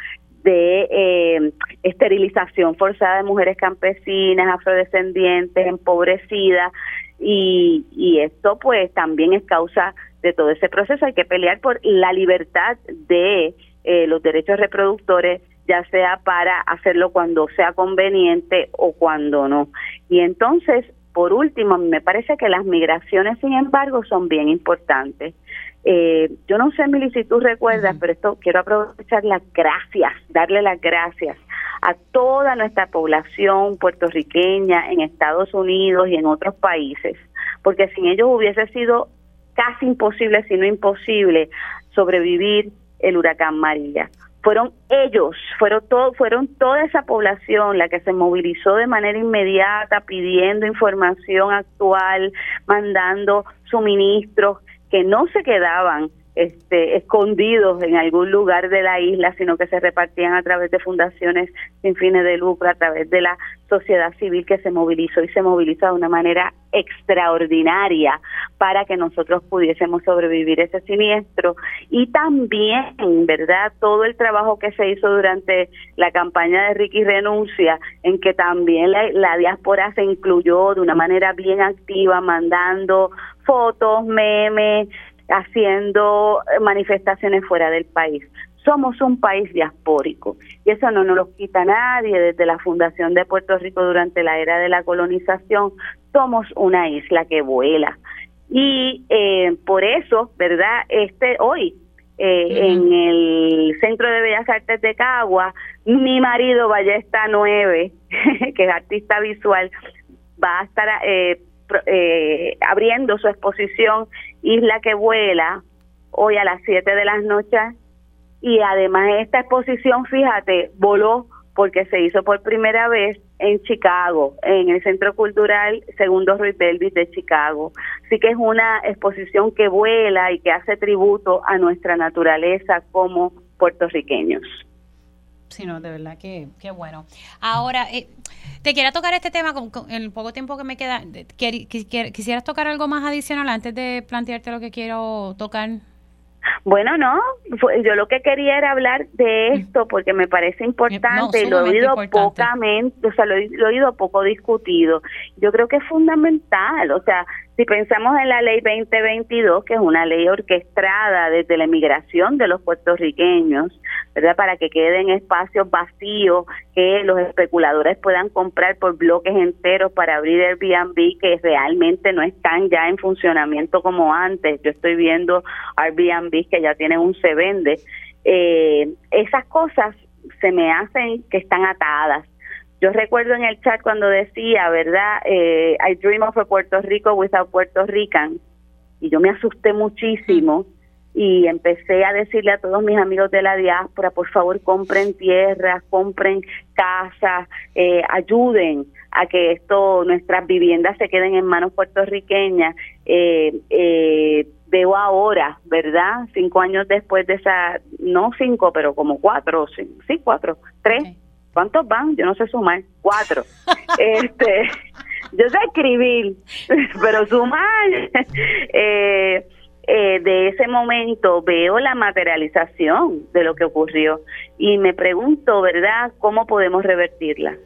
de eh, esterilización forzada de mujeres campesinas, afrodescendientes, empobrecidas, y, y esto pues también es causa de todo ese proceso. Hay que pelear por la libertad de eh, los derechos reproductores ya sea para hacerlo cuando sea conveniente o cuando no. Y entonces, por último, me parece que las migraciones, sin embargo, son bien importantes. Eh, yo no sé, Mili, si tú recuerdas, pero esto quiero aprovechar las gracias, darle las gracias a toda nuestra población puertorriqueña en Estados Unidos y en otros países, porque sin ellos hubiese sido casi imposible, si no imposible, sobrevivir el huracán María fueron ellos, fueron todo, fueron toda esa población la que se movilizó de manera inmediata pidiendo información actual, mandando suministros que no se quedaban este, escondidos en algún lugar de la isla, sino que se repartían a través de fundaciones sin fines de lucro, a través de la sociedad civil que se movilizó y se moviliza de una manera extraordinaria para que nosotros pudiésemos sobrevivir ese siniestro y también, ¿verdad? Todo el trabajo que se hizo durante la campaña de Ricky Renuncia, en que también la, la diáspora se incluyó de una manera bien activa, mandando fotos, memes, haciendo manifestaciones fuera del país. Somos un país diaspórico y eso no nos lo quita nadie desde la fundación de Puerto Rico durante la era de la colonización. Somos una isla que vuela y eh, por eso, ¿verdad? Este hoy eh, en el Centro de Bellas Artes de Cagua, mi marido Ballesta 9, que es artista visual, va a estar eh, eh, abriendo su exposición Isla que vuela hoy a las 7 de las noches y además esta exposición, fíjate, voló porque se hizo por primera vez en Chicago, en el Centro Cultural Segundo Ruiz Belvis de Chicago. Así que es una exposición que vuela y que hace tributo a nuestra naturaleza como puertorriqueños. Sí, no, de verdad que, bueno. Ahora, eh, te quiero tocar este tema con, el poco tiempo que me queda. ¿Quisieras tocar algo más adicional antes de plantearte lo que quiero tocar? Bueno, no, yo lo que quería era hablar de esto porque me parece importante, y lo he oído pocamente, o sea, lo, lo, he oído poco discutido. Yo creo que es fundamental, o sea, si pensamos en la ley 2022, que es una ley orquestada desde la emigración de los puertorriqueños, ¿verdad? Para que queden espacios vacíos que los especuladores puedan comprar por bloques enteros para abrir Airbnb que realmente no están ya en funcionamiento como antes. Yo estoy viendo Airbnb que ya tienen un se vende. Eh, esas cosas se me hacen que están atadas yo recuerdo en el chat cuando decía, ¿verdad? Eh, I dream of a Puerto Rico without Puerto Rican. Y yo me asusté muchísimo y empecé a decirle a todos mis amigos de la diáspora, por favor, compren tierras, compren casas, eh, ayuden a que esto, nuestras viviendas se queden en manos puertorriqueñas. Eh, eh, veo ahora, ¿verdad? Cinco años después de esa, no cinco, pero como cuatro, sí, cuatro, tres. ¿Cuántos van? Yo no sé sumar. Cuatro. este, yo sé escribir, pero sumar. eh, eh, de ese momento veo la materialización de lo que ocurrió y me pregunto, ¿verdad?, cómo podemos revertirla.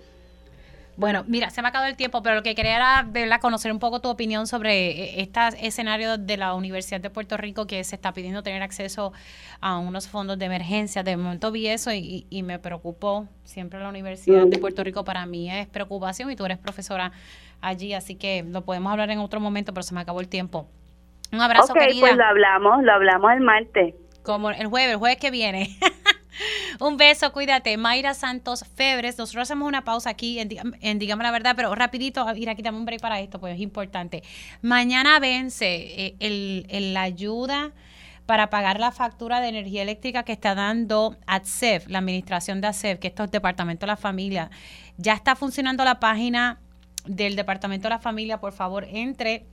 Bueno, mira, se me ha acabado el tiempo, pero lo que quería era ¿verdad? conocer un poco tu opinión sobre este escenario de la Universidad de Puerto Rico que se está pidiendo tener acceso a unos fondos de emergencia. De momento vi eso y, me preocupó. Siempre la Universidad de Puerto Rico para mí es preocupación y tú eres profesora allí, así que lo podemos hablar en otro momento, pero se me acabó el tiempo. Un abrazo, Ok, pues lo hablamos, lo hablamos el martes. Como el jueves, el jueves que viene. Un beso, cuídate. Mayra Santos Febres. Nosotros hacemos una pausa aquí en, en la Verdad, pero rapidito, mira, quitamos un break para esto, pues es importante. Mañana vence eh, el, la ayuda para pagar la factura de energía eléctrica que está dando ATSEF, la administración de ATSEF, que esto es Departamento de la Familia. Ya está funcionando la página del Departamento de la Familia. Por favor, entre,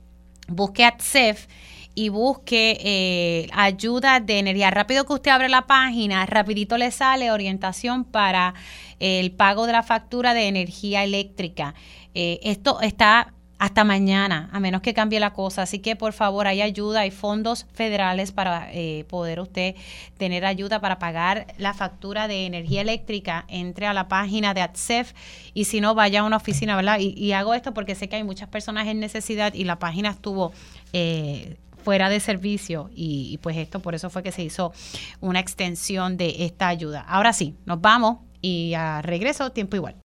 busque ATSEF y busque eh, ayuda de energía. Rápido que usted abre la página, rapidito le sale orientación para el pago de la factura de energía eléctrica. Eh, esto está hasta mañana, a menos que cambie la cosa. Así que por favor, hay ayuda, hay fondos federales para eh, poder usted tener ayuda para pagar la factura de energía eléctrica. Entre a la página de ATSEF y si no, vaya a una oficina, ¿verdad? Y, hago esto porque sé que hay muchas personas en necesidad y la página estuvo... Eh, fuera de servicio y, pues esto por eso fue que se hizo una extensión de esta ayuda. Ahora sí, nos vamos y a regreso tiempo igual.